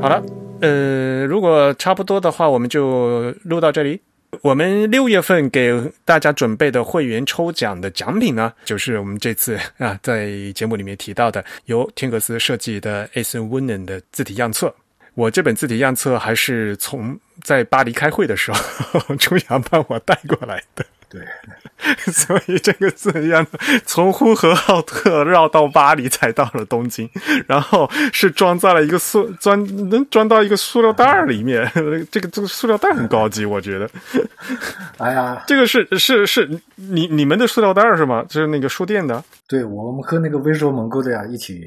好了。呃，如果差不多的话，我们就录到这里。我们六月份给大家准备的会员抽奖的奖品呢，就是我们这次啊在节目里面提到的由天格斯设计的 S N Wunen 的字体样册。我这本字体样册还是从在巴黎开会的时候，朱阳帮我带过来的。对，所以这个字样从呼和浩特绕到巴黎才到了东京，然后是装在了一个塑装能装到一个塑料袋里面。这个这个塑料袋很高级，我觉得。哎呀，这个是是是你你们的塑料袋是吗？就是那个书店的。对，我们和那个微说蒙购的呀一起，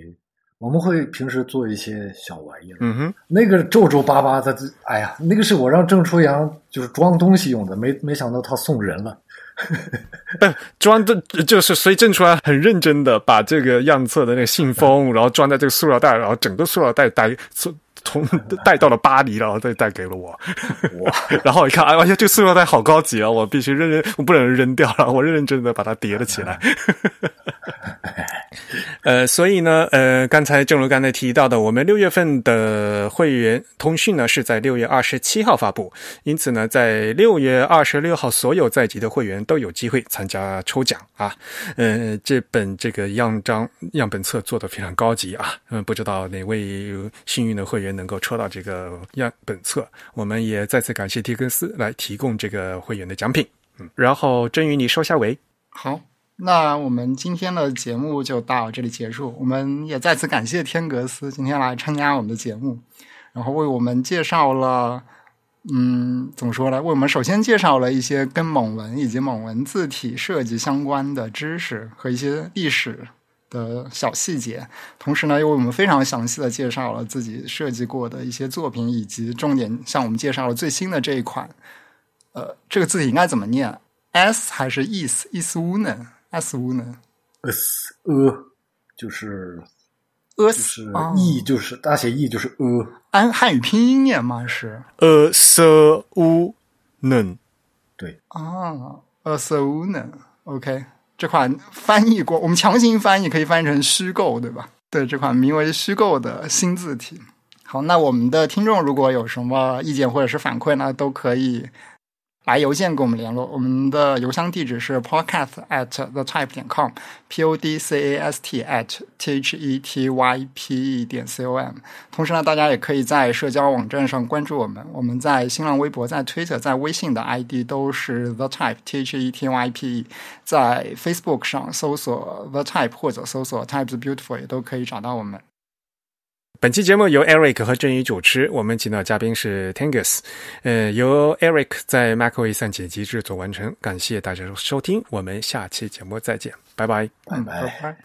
我们会平时做一些小玩意儿。嗯哼，那个皱皱巴巴的，哎呀，那个是我让郑初阳就是装东西用的，没没想到他送人了。不装的，就是所以郑出来很认真的把这个样册的那个信封，然后装在这个塑料袋，然后整个塑料袋带从从带到了巴黎，然后再带给了我。哇！然后一看，哎呀，这个塑料袋好高级啊！我必须认认，我不能扔掉了，我认认真的把它叠了起来。呃，所以呢，呃，刚才正如刚才提到的，我们六月份的会员通讯呢是在六月二十七号发布，因此呢，在六月二十六号，所有在籍的会员都有机会参加抽奖啊。呃，这本这个样章样本册做的非常高级啊，嗯，不知道哪位幸运的会员能够抽到这个样本册，我们也再次感谢蒂根斯来提供这个会员的奖品。嗯，然后真宇，你收下尾。好。那我们今天的节目就到这里结束。我们也再次感谢天格斯今天来参加我们的节目，然后为我们介绍了，嗯，怎么说呢？为我们首先介绍了一些跟蒙文以及蒙文字体设计相关的知识和一些历史的小细节，同时呢，又为我们非常详细的介绍了自己设计过的一些作品，以及重点向我们介绍了最新的这一款。呃，这个字体应该怎么念？S 还是 is？is 呢？s u 呢？s e 就是 e 是 e 就是大写 e 就是 e，按汉语拼音念吗？是 e s u n 对啊 e s u n OK，这款翻译过，我们强行翻译可以翻译成虚构，对吧？对，这款名为虚构的新字体。好，那我们的听众如果有什么意见或者是反馈呢，都可以。来邮件跟我们联络，我们的邮箱地址是 podcast at the type 点 com，p o d c a s t at t h e t y p e 点 c o m。同时呢，大家也可以在社交网站上关注我们，我们在新浪微博、在 Twitter、在微信的 ID 都是 the type t h e t y p e，在 Facebook 上搜索 the type 或者搜索 types beautiful 也都可以找到我们。本期节目由 Eric 和振宇主持，我们请到嘉宾是 Tangus，呃，由 Eric 在 macOS 剪辑制作完成。感谢大家收听，我们下期节目再见，拜拜，拜拜拜。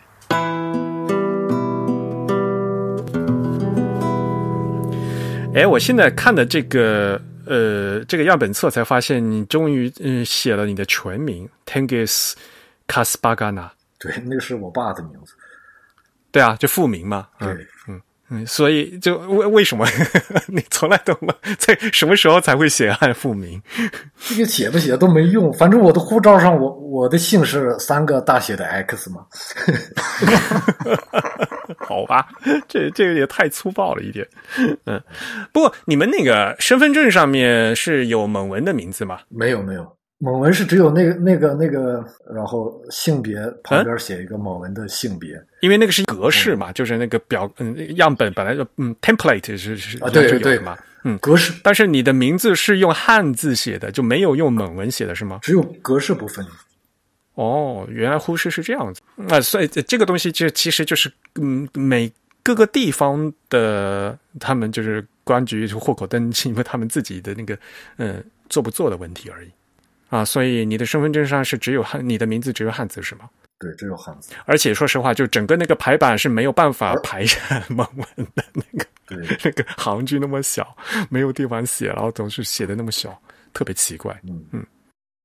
哎，我现在看的这个呃这个样本册才发现，你终于嗯写了你的全名 Tangus Kasbagana。对，那个是我爸的名字。对啊，就复名嘛。对，嗯嗯，所以就为为什么 你从来都在什么时候才会写汉复名？这个写不写都没用，反正我的护照上我我的姓是三个大写的 X 嘛。好吧，这这个也太粗暴了一点。嗯，不过你们那个身份证上面是有蒙文的名字吗？没有没有，蒙文是只有那个那个那个，然后性别旁边写一个蒙文的性别，因为那个是格式嘛，就是那个表嗯样本本来就嗯 template 是是啊对对嘛，嗯。格式，但是你的名字是用汉字写的，就没有用蒙文写的是吗？只有格式部分。哦，原来忽视是这样子。啊，所以这个东西就其实就是嗯，每各个地方的他们就是公安局户口登记，因为他们自己的那个嗯做不做的问题而已啊，所以你的身份证上是只有汉，你的名字只有汉字是吗？对，只有汉字。而且说实话，就整个那个排版是没有办法排下蒙文的那个，对，那个行距那么小，没有地方写，然后总是写的那么小，特别奇怪。嗯嗯。